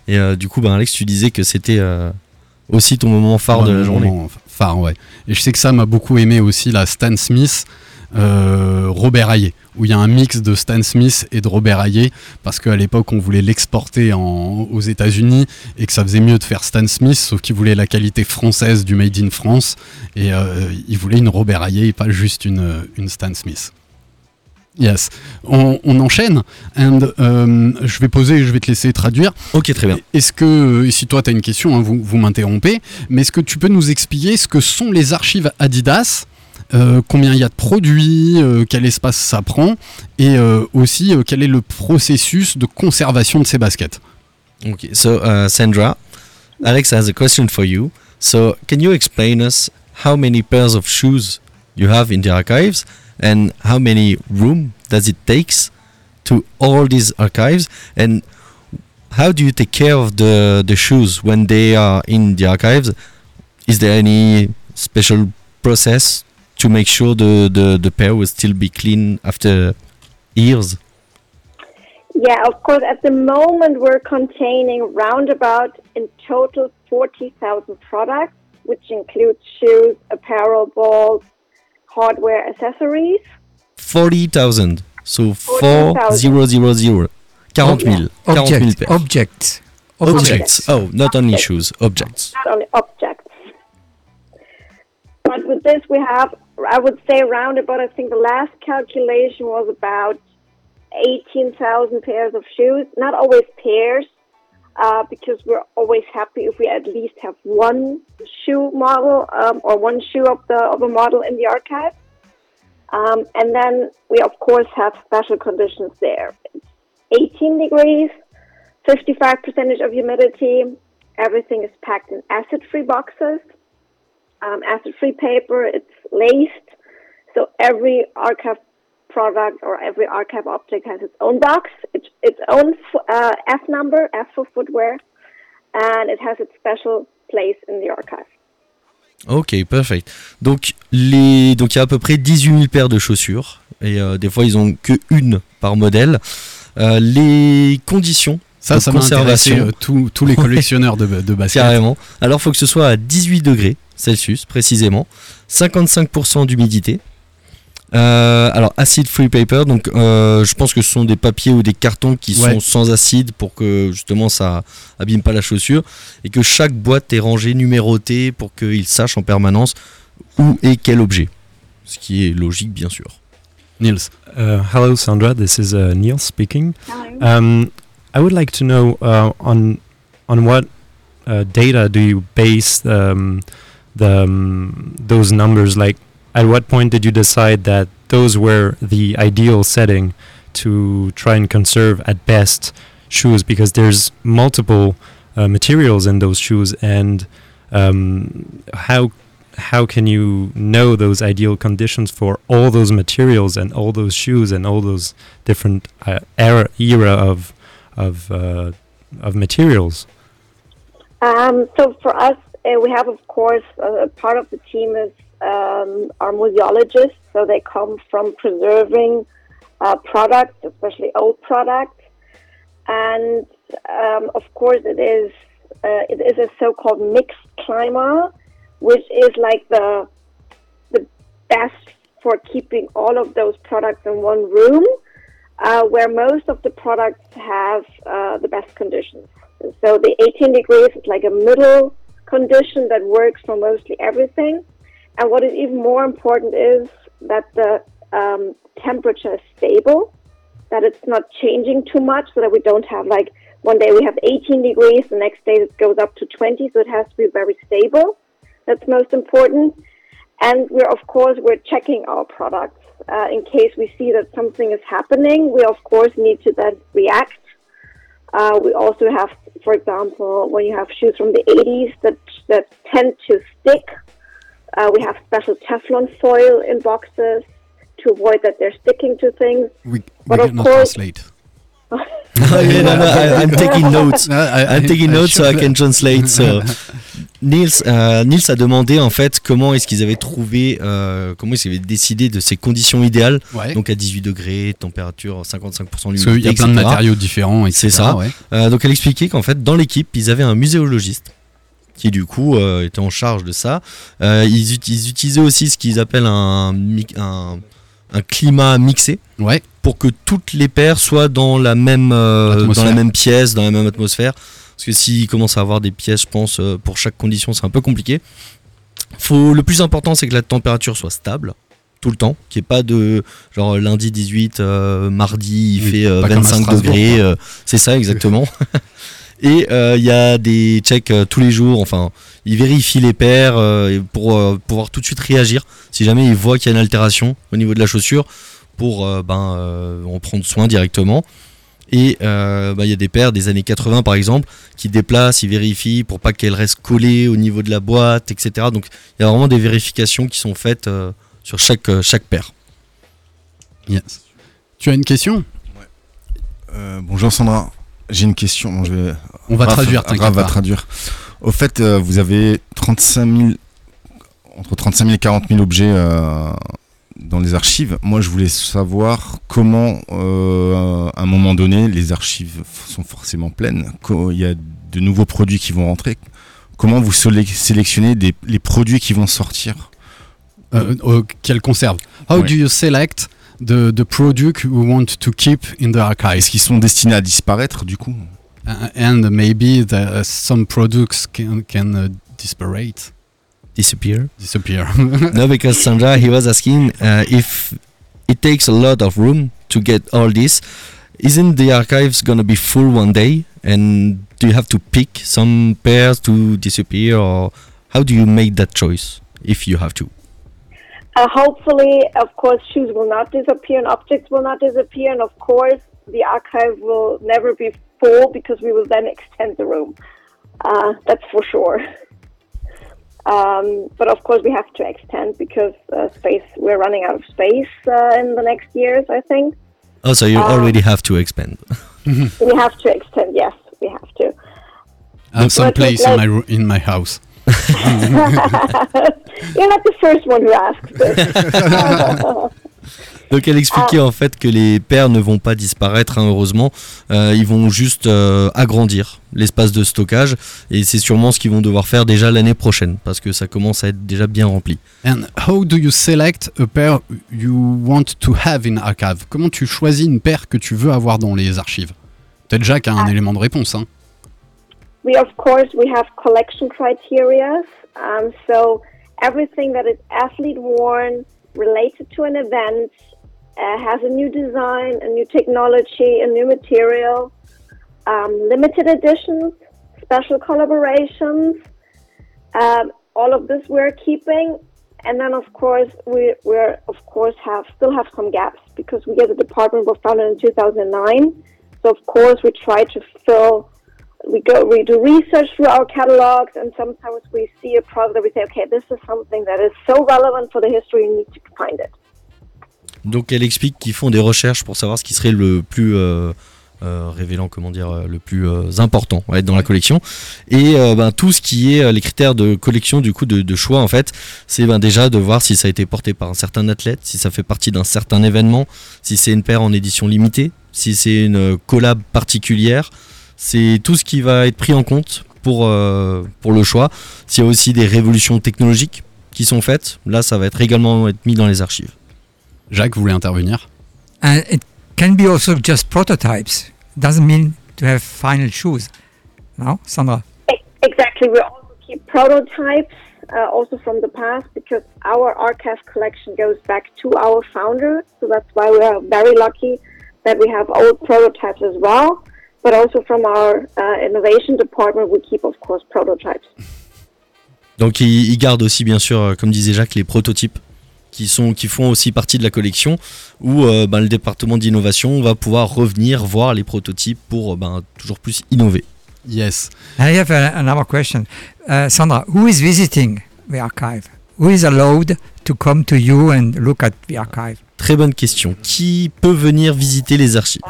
Et du coup, ben, Alex, tu disais que c'était aussi ton moment phare de Ouais, la journée. Phare, ouais. Et je sais que ça m'a beaucoup aimé aussi la Stan Smith, euh, Robert Ayé, où il y a un mix de Stan Smith et de Robert Ayé, parce qu'à l'époque on voulait l'exporter aux États-Unis et que ça faisait mieux de faire Stan Smith, sauf qu'ils voulaient la qualité française du Made in France et euh, ils voulaient une Robert Ayé et pas juste une, une Stan Smith. Yes. On, on enchaîne. And, euh, je vais poser, je vais te laisser traduire. Ok, très bien. Est-ce que, si toi tu as une question, hein, vous, vous m'interrompez, mais est-ce que tu peux nous expliquer ce que sont les archives Adidas euh, combien il y a de produits, euh, quel espace ça prend, et euh, aussi quel est le processus de conservation de ces baskets. Okay, so Sandra, Alex has a question for you. So, can you explain us how many pairs of shoes you have in the archives and how many room does it takes to all these archives? And how do you take care of the the shoes when they are in the archives? Is there any special process to make sure the the, the pair will still be clean after years? Yeah, of course. At the moment, we're containing roundabout in total 40,000 products, which includes shoes, apparel, balls, hardware, accessories. 40,000. So 40,000. 4000. 40 000. 40 000 Object, pairs. objects. Objects. Oh, not only shoes, objects. not only objects. But with this, we have, I would say, around about, I think the last calculation was about 18,000 pairs of shoes. Not always pairs, uh, because we're always happy if we at least have one shoe model um, or one shoe of the of a model in the archive. Um, and then we, of course, have special conditions there. It's 18 degrees, 55% of humidity. Everything is packed in acid-free boxes, um, acid-free paper. It's laced, so every archive product or every archive object has its own box, its, its own f- uh, F number, F for footwear, and it has its special place in the archive. Ok, perfect. Donc, les... Donc, il y a à peu près 18 000 paires de chaussures. Et euh, des fois, ils ont que une par modèle. Euh, les conditions Ça, de ça m'a intéressé conservation. euh, tous- tous les collectionneurs de, de baskets. Carrément. Alors, il faut que ce soit à 18 degrés Celsius, précisément. 55% d'humidité. Euh, alors, acid free paper, donc euh, je pense que ce sont des papiers ou des cartons qui Ouais. sont sans acide pour que justement ça abîme pas la chaussure et que chaque boîte est rangée, numérotée pour qu'ils sachent en permanence où est quel objet. Ce qui est logique, bien sûr. Niels. Uh, hello, Sandra. This is uh, Neil speaking. Um, I would like to know uh, on on what uh, data do you base um, the um, those numbers? Like, at what point did you decide that those were the ideal setting to try and conserve at best shoes? Because there's multiple uh, materials in those shoes, and um, how how can you know those ideal conditions for all those materials and all those shoes and all those different uh, era era of of uh, of materials? Um, so for us, uh, we have, of course, uh, part of the team is um, our museologists. So they come from preserving uh, products, especially old products, and um, of course, it is uh, it is a so-called mixed climate, which is like the the best for keeping all of those products in one room, uh, where most of the products have uh, the best conditions. So the 18 degrees is like a middle condition that works for mostly everything. And what is even more important is that the um, temperature is stable, that it's not changing too much, so that we don't have like one day we have 18 degrees, the next day it goes up to 20, so it has to be very stable. That's most important. And we're of course we're checking our products uh, in case we see that something is happening. We of course need to then react. Uh, we also have, for example, when you have shoes from the 80s that that tend to stick, uh, we have special Teflon foil in boxes to avoid that they're sticking to things. We, we But of cannot course- translate. Okay, no, no, I, I'm taking notes. I- I- I'm taking I notes so I can translate. So Niels, euh, a demandé en fait comment est-ce qu'ils avaient trouvé, euh, comment qu'ils avaient décidé de ces conditions idéales, Ouais. donc à 18 degrés, température 55% Parce d'humidité, qu'il y a plein de matériaux différents, etc. C'est ça. ouais. Euh, donc elle expliquait qu'en fait dans l'équipe ils avaient un muséologiste qui du coup était en charge de ça. Ils, ut- ils utilisaient aussi ce qu'ils appellent un, mi- un, un climat mixé Ouais. pour que toutes les paires soient dans la même dans la même pièce, dans la même atmosphère. Parce que s'ils commencent à avoir des pièces, je pense, euh, pour chaque condition, c'est un peu compliqué. Faut, le plus important, c'est que la température soit stable tout le temps, qu'il n'y ait pas de genre lundi 18, euh, mardi il Oui, fait euh, pas comme à 25 Strasbourg, degrés, euh, c'est ça exactement. Et euh, il y a des checks euh, tous les jours, enfin, ils vérifient les paires euh, pour euh, pouvoir tout de suite réagir si jamais ils voient qu'il y a une altération au niveau de la chaussure pour euh, ben, euh, en prendre soin directement. Et euh, bah, il y a des paires des années 80 par exemple qui déplacent, ils vérifient pour pas qu'elles restent collées au niveau de la boîte, etc. Donc il y a vraiment des vérifications qui sont faites euh, sur chaque, euh, chaque paire. Yes. Tu as une question? Euh, bonjour Sandra, j'ai une question. Bon, je vais- On va Raph- traduire, t'inquiète Raph va pas. traduire. Au fait, euh, vous avez 35 000, entre 35 000 et 40 000 objets euh, dans les archives. Moi, je voulais savoir comment, euh, à un moment donné, les archives sont forcément pleines. Il y a de nouveaux produits qui vont rentrer. Comment vous sélec- sélectionnez des- les produits qui vont sortir? Euh, euh, Quelle conserve? How Ouais. do you select the, the product you want to keep in the archive? Est-ce qu'ils sont destinés à disparaître du coup? Uh, and maybe the, some products can, can uh, disparate, Disappear. disappear. no, because Sandra, he was asking uh, if it takes a lot of room to get all this. Isn't the archives gonna be full one day? And do you have to pick some pairs to disappear, or how do you make that choice if you have to? Uh, hopefully, of course, shoes will not disappear and objects will not disappear. And of course, the archive will never be full because we will then extend the room. Uh, that's for sure. Um, but of course, we have to extend because uh, space. We're running out of space uh, in the next years. I think Oh, so you Uh, already have to expand. we have to extend. Yes, we have to. I have some But place like- in my ro- in my house. You're not the first one who asks this. Donc elle expliquait en fait que les paires ne vont pas disparaître, hein, heureusement. Euh, ils vont juste euh, agrandir l'espace de stockage et c'est sûrement ce qu'ils vont devoir faire déjà l'année prochaine parce que ça commence à être déjà bien rempli. And how do you select a pair you want to have in archive? Comment tu choisis une paire que tu veux avoir dans les archives? Peut-être Jacques a un élément de réponse. Hein. we of course we have collection criteria um, so everything that is athlete worn related to an event uh, has a new design a new technology a new material um, limited editions special collaborations um, all of this we're keeping. And then of course we we're of course have still have some gaps because we as a department were founded in 2009 so of course we try to fill we go we do research through our catalogs and sometimes we see a product that we say okay this is something that is so relevant for the history you need to find it Donc elle explique qu'ils font des recherches pour savoir ce qui serait le plus euh, euh, révélant, comment dire, euh, le plus important dans la collection. Et ben, tout ce qui est les critères de collection, du coup, de, choix, en fait, c'est ben, déjà de voir si ça a été porté par un certain athlète, si ça fait partie d'un certain événement, si c'est une paire en édition limitée, si c'est une collab particulière. C'est tout ce qui va être pris en compte pour, pour le choix. S'il y a aussi des révolutions technologiques qui sont faites, là, ça va être également être mis dans les archives. Jacques voulait intervenir? And it can be also just prototypes. Doesn't mean to have final shoes. No, Sandra? E- exactly we also keep prototypes uh, also from the past because our archive collection goes back to our founder so that's why we are very lucky that we have old prototypes as well but also from our uh, innovation department we keep of course prototypes Donc ils, ils gardent aussi bien sûr, euh, comme disait Jacques, les prototypes qui, sont, qui font aussi partie de la collection où euh, ben, le département d'innovation va pouvoir revenir voir les prototypes pour euh, ben, toujours plus innover. Yes. I have a, another question. Uh, Sandra, who is visiting the archive? Who is allowed to come to you and look at the archive? Très bonne question. Qui peut venir visiter les archives?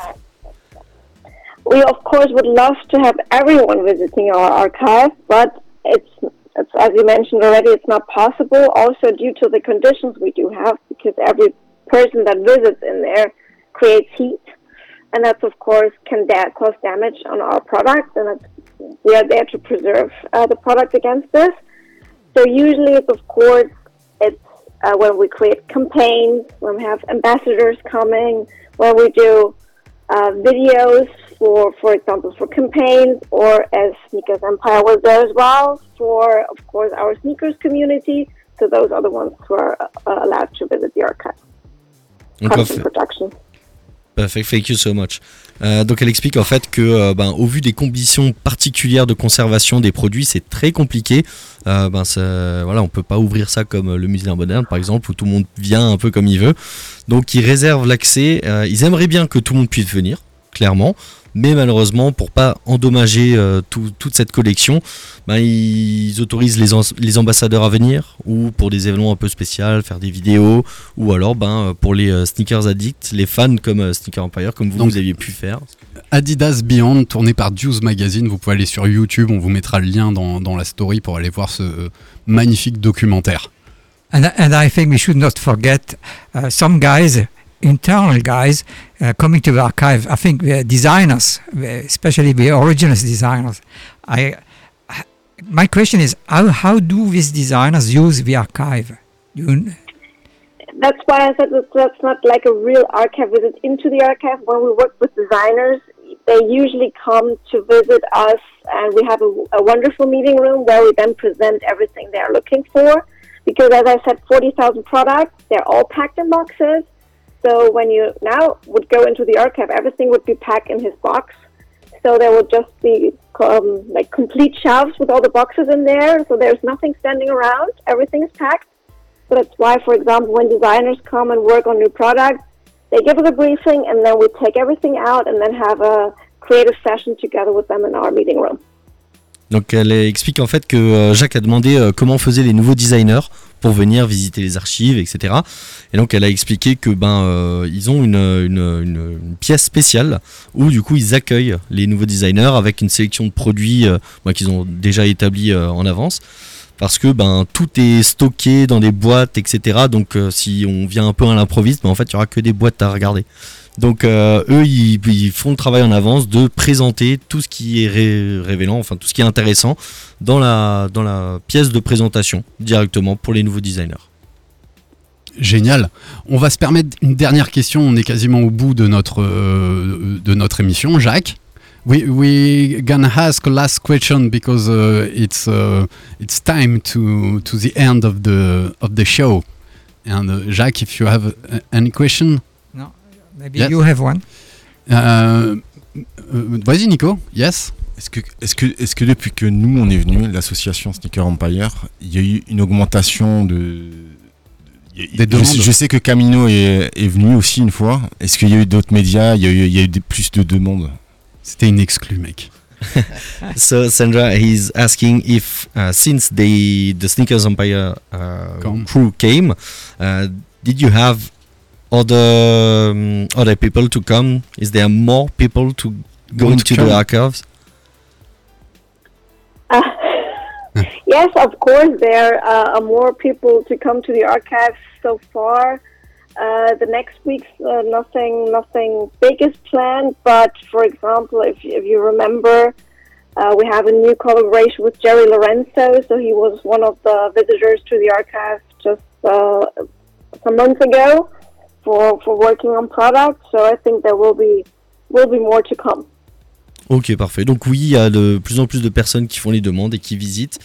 We of course would love to have everyone visiting our archive but it's It's, as you mentioned already, it's not possible. Also, due to the conditions we do have, because every person that visits in there creates heat, and that's of course can da- cause damage on our product, and we are there to preserve uh, the product against this. So usually, it's of course it's uh, when we create campaigns, when we have ambassadors coming, when we do uh, videos for, for example, for campaigns, or as Sneakers Empire was there as well for, of course, our sneakers community. So those are the ones who are uh, allowed to visit the archive. Content production. Perfect, thank you so much. Euh, donc elle explique en fait que euh, ben, au vu des conditions particulières de conservation des produits, c'est très compliqué. Euh, ben, ça- voilà, on peut pas ouvrir ça comme euh, le musée moderne par exemple où tout le monde vient un peu comme il veut. Donc ils réservent l'accès. ils aimeraient bien que tout le monde puisse venir, clairement. Mais malheureusement, pour pas endommager euh, tout- toute cette collection, ben, ils autorisent les, ambassadeurs à venir ou pour des événements un peu spéciaux, faire des vidéos ou alors ben, euh, pour les euh, sneakers addicts, les fans comme euh, Sneaker Empire, comme vous, Donc- vous aviez pu faire. Adidas Beyond, tourné par Juice Magazine. Vous pouvez aller sur YouTube, on vous mettra le lien dans, dans la story pour aller voir ce magnifique documentaire. And, and I think we should not forget uh, some guys, internal guys, uh, coming to the archive. I think the designers, especially the original designers. I, my question is, how, how do these designers use the archive? You, That's why I said that that's not like a real archive visit into the archive. When we work with designers, they usually come to visit us, and we have a, a wonderful meeting room where we then present everything they're looking for. Because as I said, 40,000 products, they're all packed in boxes. So when you now would go into the archive, everything would be packed in his box. So there would just be um, like complete shelves with all the boxes in there. So there's nothing standing around. Everything is packed. So that's why, for example, when designers come and work on new products, they give us a briefing and then we take everything out and then have a creative session together with them in our meeting room. Donc elle explique en fait que euh, Jacques a demandé euh, comment faisaient les nouveaux designers pour venir visiter les archives, etc. Et donc elle a expliqué que ben euh, ils ont une, pièce spéciale où du coup ils accueillent les nouveaux designers avec une sélection de produits euh, qu'ils ont déjà établis euh, en avance. Parce que ben tout est stocké dans des boîtes, etc. Donc si on vient un peu à l'improviste, ben, en fait il y aura que des boîtes à regarder. Donc euh, eux, ils, font le travail en avance de présenter tout ce qui est ré- révélant, enfin tout ce qui est intéressant dans la, pièce de présentation directement pour les nouveaux designers. Génial. On va se permettre une dernière question. On est quasiment au bout de notre, euh, émission. Jacques, we we gonna ask a last question because uh, it's uh, it's time to the end of the show. And uh, Jacques, if you have any question, maybe Yes. you have one. Euh, euh, vas-y Nico. Yes. Est-ce que, est-ce, que, est-ce que depuis que nous on est venu, l'association Sneaker Empire, il y a eu une augmentation de. Des je, demandes. sais, je sais que Camino est, est venu aussi une fois. Est-ce qu'il y a eu d'autres médias? Il y a eu, il y a eu des- plus de demandes C'était une exclue, mec. So Sandra, he's asking if uh, since the the Sneakers Empire uh, crew came, uh, did you have other um, other people to come? Is there more people to go Want into to the come? archives? Yes, of course, there uh, are more people to come to the archives so far. Uh, the next week's uh, nothing, nothing big is planned. But for example, if if you remember, uh, we have a new collaboration with Jerry Lorenzo. So he was one of the visitors to the archive just uh, some months ago for for working on products. So I think there will be will be more to come. Ok, parfait. Donc oui, il y a de plus en plus de personnes qui font les demandes et qui visitent.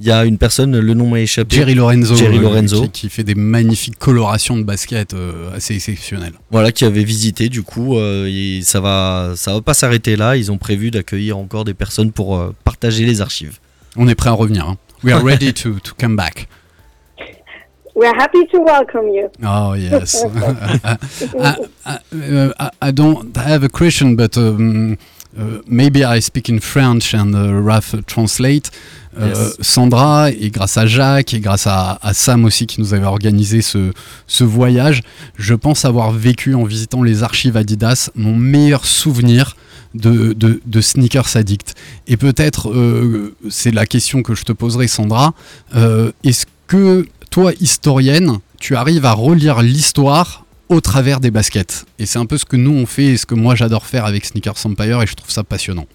Il y a une personne, le nom m'a échappé. Jerry Lorenzo, Jerry euh, Lorenzo. qui, qui fait des magnifiques colorations de basket euh, assez exceptionnelles. Voilà, qui avait visité du coup. euh, et ça va, ça va pas s'arrêter là. Ils ont prévu d'accueillir encore des personnes pour euh, partager les archives. On est prêt à revenir. hein. We are ready to, to come back. We're happy to welcome you. Oh yes. I, I, uh, I- I don't have a question, but um, uh, maybe I speak in French and uh, Raph translate. Euh, Yes. Sandra, et grâce à Jacques, et grâce à, à Sam aussi qui nous avait organisé ce, ce voyage, je pense avoir vécu en visitant les archives Adidas mon meilleur souvenir de, de, de sneakers addict. Et peut-être, euh, c'est la question que je te poserai, Sandra, euh, est-ce que toi, historienne, tu arrives à relire l'histoire au travers des baskets Et c'est un peu ce que nous on fait et ce que moi j'adore faire avec Sneakers Empire et je trouve ça passionnant.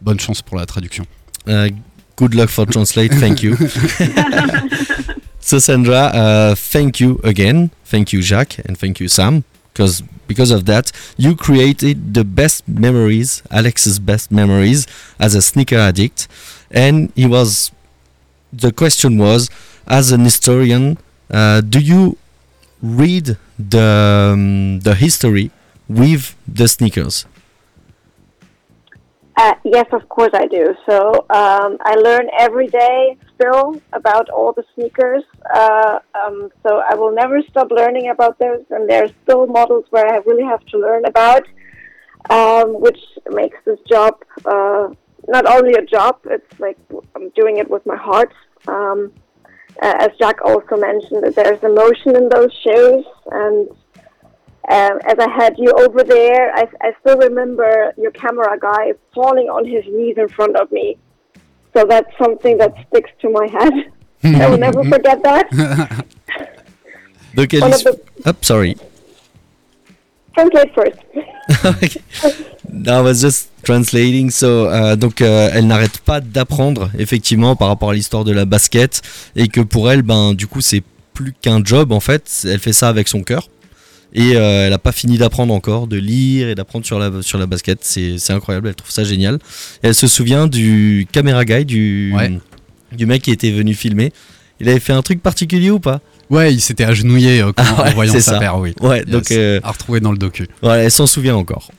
Bonne chance pour la traduction. Uh, good luck for translate. Thank you. so Sandra, uh, thank you again. Thank you, Jacques, and thank you, Sam, because because of that, you created the best memories, Alex's best memories as a sneaker addict, and he was. The question was, as an historian, uh, do you read the um, the history with the sneakers? Uh, yes, of course I do. So um, I learn every day still about all the sneakers. Uh, um, so I will never stop learning about those, and there are still models where I really have to learn about, um, which makes this job uh, not only a job. It's like I'm doing it with my heart. Um, as Jack also mentioned, that there's emotion in those shows, and um, as I had you over there, I, I still remember your camera guy falling on his knees in front of me. So that's something that sticks to my head. I will never forget that. Donc elle One y of the- Hop, sorry. Translate first. No, I was just translating. So, euh, donc, euh, elle n'arrête pas d'apprendre, effectivement, par rapport à l'histoire de la basket, et que pour elle, ben, du coup, c'est plus qu'un job en fait. Elle fait ça avec son cœur. Et euh, elle n'a pas fini d'apprendre encore, de lire et d'apprendre sur la, sur la basket. C'est incroyable, elle trouve ça génial. Et elle se souvient du caméra guy, du, du mec qui était venu filmer. Il avait fait un truc particulier ou pas? Ouais, il s'était agenouillé euh, quand- Ah ouais, en voyant sa ça. paire, oui. Ouais, Yes. donc, euh, à retrouver dans le docu. Ouais, elle s'en souvient encore.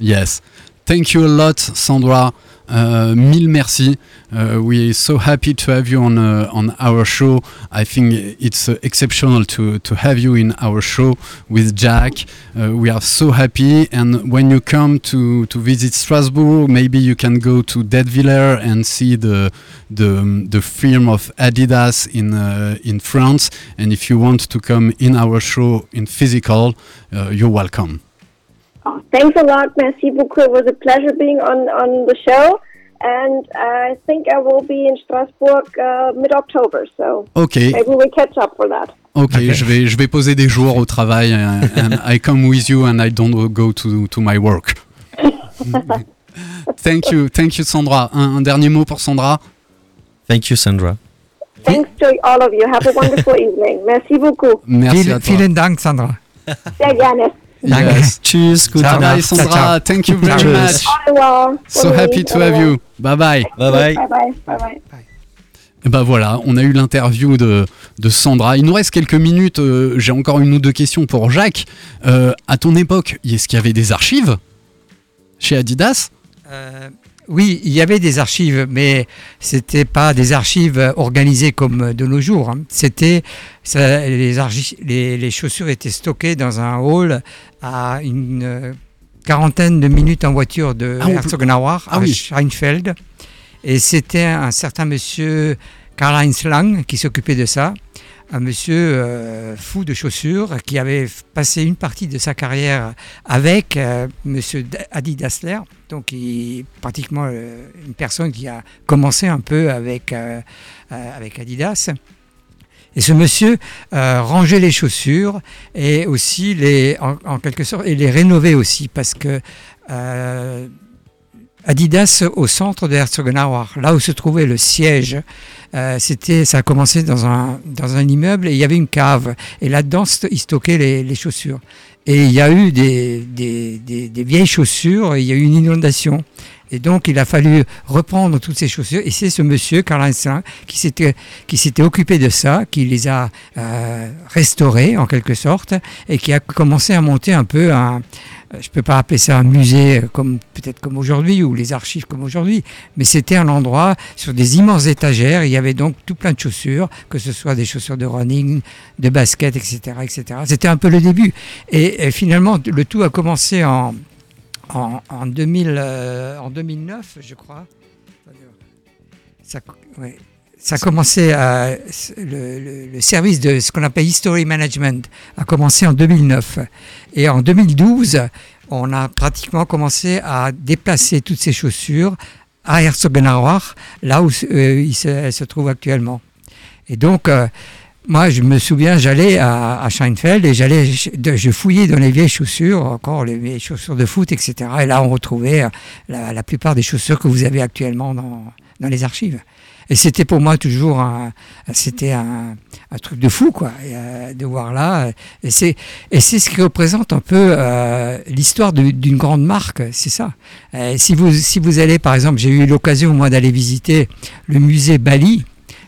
Yes. Thank you a lot, Sandra. Uh, mille merci. Uh, we're so happy to have you on uh, on our show. I think it's uh, exceptional to to have you in our show with Jack. Uh, we are so happy. And when you come to to visit Strasbourg, maybe you can go to Deadviller and see the the the firm of Adidas in uh, in France. And if you want to come in our show in physical, you're welcome. Oh, thanks a lot. Merci beaucoup. It was a pleasure being on, on the show. And I think I will be in Strasbourg uh, mid October. So Okay. maybe we catch up for that. Ok, je vais je vais poser des jours au travail and, and I come with you and I don't go to to my work. thank you, thank you Sandra. Un, un dernier mot pour Sandra? Thank you, Sandra. Thanks to all of you. Have a wonderful evening. Merci beaucoup. Merci Vielen- à toi. Vielen Dank, Sandra. Sehr gerne. Yes. Tschüss, Bye Ciao. bye Ciao, Sandra. ciao. Thank you very Ciao. much. So happy to have you. Bye bye. Bye bye. Bye bye. Bye bye. Et ben voilà, on a eu l'interview de, de Sandra. Il nous reste quelques minutes. euh, J'ai encore une ou deux questions pour Jacques. Euh, à ton époque, est-ce qu'il y avait des archives chez Adidas? Euh, oui, il y avait des archives, mais c'était pas des archives organisées comme de nos jours. hein. C'était les, archi- les, les chaussures étaient stockées dans un hall à une euh, quarantaine de minutes en voiture de Ah, Herzogenaurach Ah à oui. Scheinfeld. Et c'était un certain monsieur Karl-Heinz Lang qui s'occupait de ça. Un monsieur euh, fou de chaussures qui avait passé une partie de sa carrière avec euh, monsieur Adi Dassler, donc il- pratiquement euh, une personne qui a commencé un peu avec, Adidas. Et ce monsieur rangeait les chaussures et aussi les, en, quelque sorte, et les rénovait aussi parce que Adidas au centre de Herzogenaurach, là où se trouvait le siège, euh, c'était, ça a commencé dans un, dans un immeuble et il y avait une cave. Et là-dedans, ils stockaient les, les chaussures. Et il y a eu des, des, des- vieilles chaussures et il y a eu une inondation. Et donc, il a fallu reprendre toutes ces chaussures. Et c'est ce monsieur, Lang, qui s'était, qui s'était occupé de ça, qui les a euh, restaurées en quelque sorte, et qui a commencé à monter un peu un, euh, je peux pas appeler ça un musée euh, comme peut-être comme aujourd'hui ou les archives comme aujourd'hui, mais c'était un endroit sur des immenses étagères. Il y avait donc tout plein de chaussures, que ce soit des chaussures de running, de basket, etc., etc. C'était un peu le début. Et, finalement, le tout a commencé en en, en 2000, euh, 2009, je crois. Ça. Ça a le, service de ce qu'on appelle History Management a commencé en 2009. Et en 2012, on a pratiquement commencé à déplacer toutes ces chaussures à Herzogenaurach, là où euh, il se, elles se trouvent actuellement. Et donc, euh, moi, je me souviens, j'allais à, à Scheinfeld et j'allais, je, fouillais dans les vieilles chaussures, encore les chaussures de foot, etc. Et là, on retrouvait la, la plupart des chaussures que vous avez actuellement dans, dans les archives. Et c'était pour moi toujours un, c'était un, truc de fou, quoi, euh, de voir là. Et c'est, et c'est ce qui représente un peu euh, l'histoire d'une grande marque, c'est ça. Si vous, si vous allez, par exemple, j'ai eu l'occasion moi d'aller visiter le musée Bali,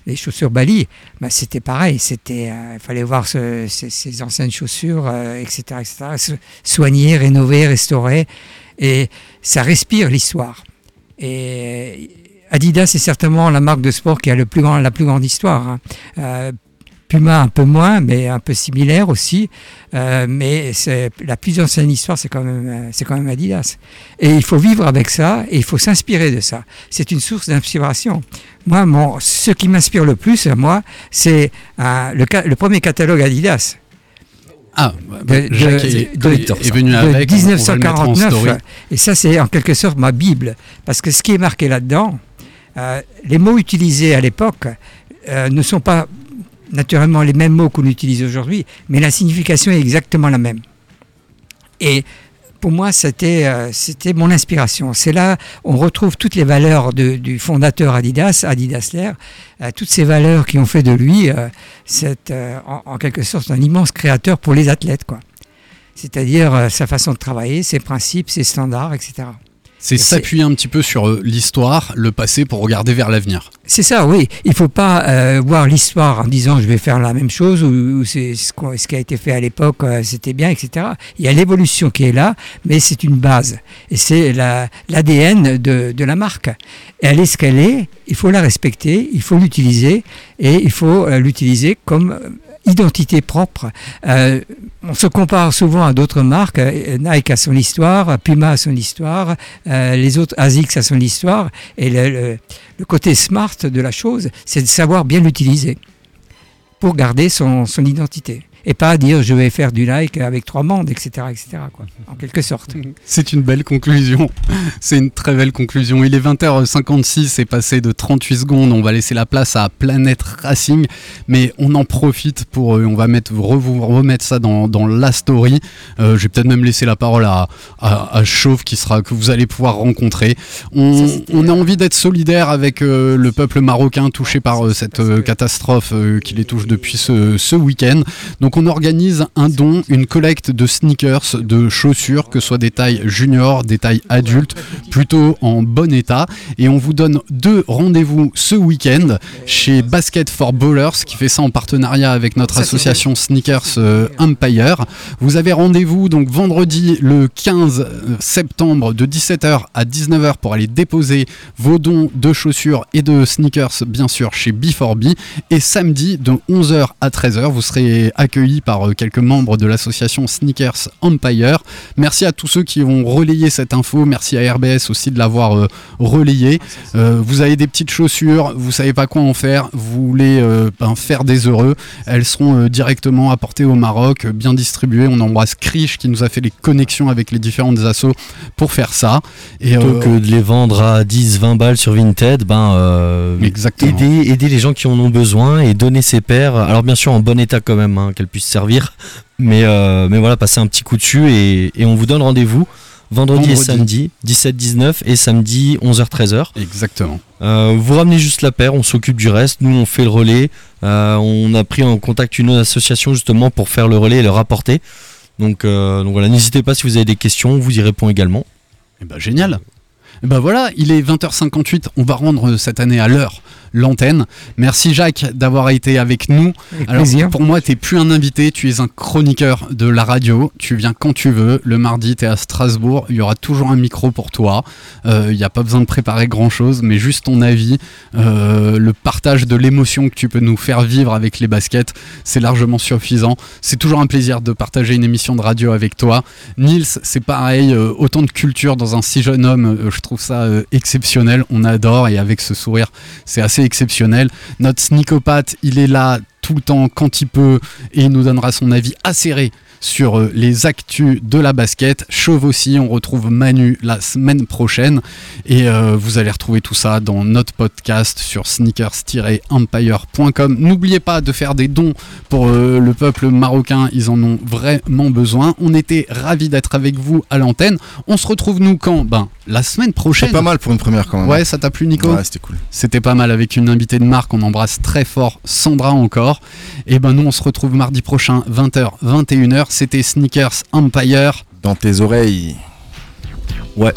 les chaussures Bali, bah, c'était pareil. C'était, euh, il fallait voir ce- ces, anciennes chaussures, etc., etc., soigner, rénover, restaurer, et ça respire l'histoire. Et Adidas c'est certainement la marque de sport qui a le plus grand, la plus grande histoire. hein. Euh, Puma un peu moins, mais un peu similaire aussi. Euh, mais la plus ancienne histoire, c'est quand même, euh, c'est quand même Adidas. Et il faut vivre avec ça et il faut s'inspirer de ça. C'est une source d'inspiration. Moi, mon, ce qui m'inspire le plus, moi, c'est euh, le, le premier catalogue Adidas. Ah, de, Jacques de- est, de- est venu de avec. on- on va le mettre en 1949. story. Et ça, c'est en quelque sorte ma Bible. Parce que ce qui est marqué là-dedans, euh, les mots utilisés à l'époque euh, ne sont pas naturellement les mêmes mots qu'on utilise aujourd'hui, mais la signification est exactement la même. Et pour moi, c'était euh, mon inspiration. C'est là on retrouve toutes les valeurs du fondateur Adidas, Adidas Lair, toutes ces valeurs qui ont fait de lui en, en quelque sorte un immense créateur pour les athlètes. C'est-à-dire sa façon de travailler, ses principes, ses standards, etc. C'est s'appuyer un petit peu sur euh, l'histoire, le passé pour regarder vers l'avenir. C'est ça, oui. Il faut pas euh, voir l'histoire en disant je vais faire la même chose ou, ou c'est ce, qui a été fait à l'époque, euh, c'était bien, etc. Il y a l'évolution qui est là, mais c'est une base. Et c'est la- l'ADN de, de la marque. Et elle est ce qu'elle est, il faut la respecter, il faut l'utiliser et il faut l'utiliser comme identité propre. Euh, on se compare souvent à d'autres marques. euh, Nike a son histoire, Puma a son histoire, euh, les autres ASICS a son histoire. Et le, côté smart de la chose, c'est de savoir bien l'utiliser pour garder son identité. Et pas dire je vais faire du like avec trois bandes, etc. etc. quoi, en quelque sorte. C'est une belle conclusion. C'est une très belle conclusion. Il est 20h56, c'est passé de 38 secondes. On va laisser la place à Planète Racing, mais on en profite pour. euh, on va mettre, remettre ça dans, dans la story. Euh, je vais peut-être même laisser la parole à, à, à Chauve qui sera, que vous allez pouvoir rencontrer. On, on a envie d'être solidaire avec euh, le peuple marocain touché par euh, cette euh, catastrophe euh, qui les touche depuis ce, ce week-end. Donc on organise un don, une collecte de sneakers, de chaussures, que ce soit des tailles juniors, des tailles adultes, plutôt en bon état. Et on vous donne deux rendez-vous ce week-end chez Basket for Ballers, qui fait ça en partenariat avec notre association Sneakers euh, Empire. Vous avez rendez-vous donc vendredi le 15 septembre de 17h à 19h pour aller déposer vos dons de chaussures et de sneakers, bien sûr, chez B4B. Et samedi de 11h à 13h, vous serez accueillis par euh, quelques membres de l'association Sneakers Empire. Merci à tous ceux qui ont relayé cette info. Merci à RBS aussi de l'avoir euh, relayé. Euh, vous avez des petites chaussures, vous savez pas quoi en faire, vous voulez euh, ben, faire des heureux. Elles seront directement apportées au Maroc, bien distribuées. On embrasse Krish qui nous a fait les connexions avec les différentes assos pour faire ça. Et, Plutôt que de les vendre à 10, 20 balles sur Vinted, ben, aider, aider les gens qui en ont besoin et donner ses paires. Alors bien sûr en bon état quand même, hein, puissent servir. Mais, euh, mais voilà, passer un petit coup dessus et, et on vous donne rendez-vous vendredi, et samedi, 17-19 et samedi 11h-13h. Exactement. Euh, vous ramenez juste la paire, on s'occupe du reste, nous on fait le relais. Euh, on a pris en contact une autre association justement pour faire le relais et le rapporter. Donc, euh, donc voilà, n'hésitez pas si vous avez des questions, on vous y répond également. Et ben génial. Et ben voilà, il est 20h58, on va rendre cette année à l'heure l'antenne. Merci Jacques d'avoir été avec nous. Avec Alors plaisir. pour moi, tu plus un invité, tu es un chroniqueur de la radio. Tu viens quand tu veux. Le mardi, tu es à Strasbourg. Il y aura toujours un micro pour toi. Euh, Il n'y a pas besoin de préparer grand-chose, mais juste ton avis, euh, le partage de l'émotion que tu peux nous faire vivre avec les baskets, c'est largement suffisant. C'est toujours un plaisir de partager une émission de radio avec toi. Nils, c'est pareil, euh, autant de culture dans un si jeune homme, euh, je trouve ça euh, exceptionnel. On adore et avec ce sourire, c'est assez exceptionnel. Notre sneakopathe, il est là tout le temps quand il peut et il nous donnera son avis acéré sur euh, les actus de la basket. Chauve aussi, on retrouve Manu la semaine prochaine et euh, vous allez retrouver tout ça dans notre podcast sur sneakers-empire.com. N'oubliez pas de faire des dons pour euh, le peuple marocain, ils en ont vraiment besoin. On était ravis d'être avec vous à l'antenne. On se retrouve nous quand? Ben la semaine prochaine. C'est pas mal pour une première quand même. Ouais, ça t'a plu Nico? Ouais, c'était cool. C'était pas mal avec une invitée de marque, on embrasse très fort Sandra encore. Et ben nous on se retrouve mardi prochain 20h 21h, c'était Sneakers Empire. Dans tes oreilles. Ouais.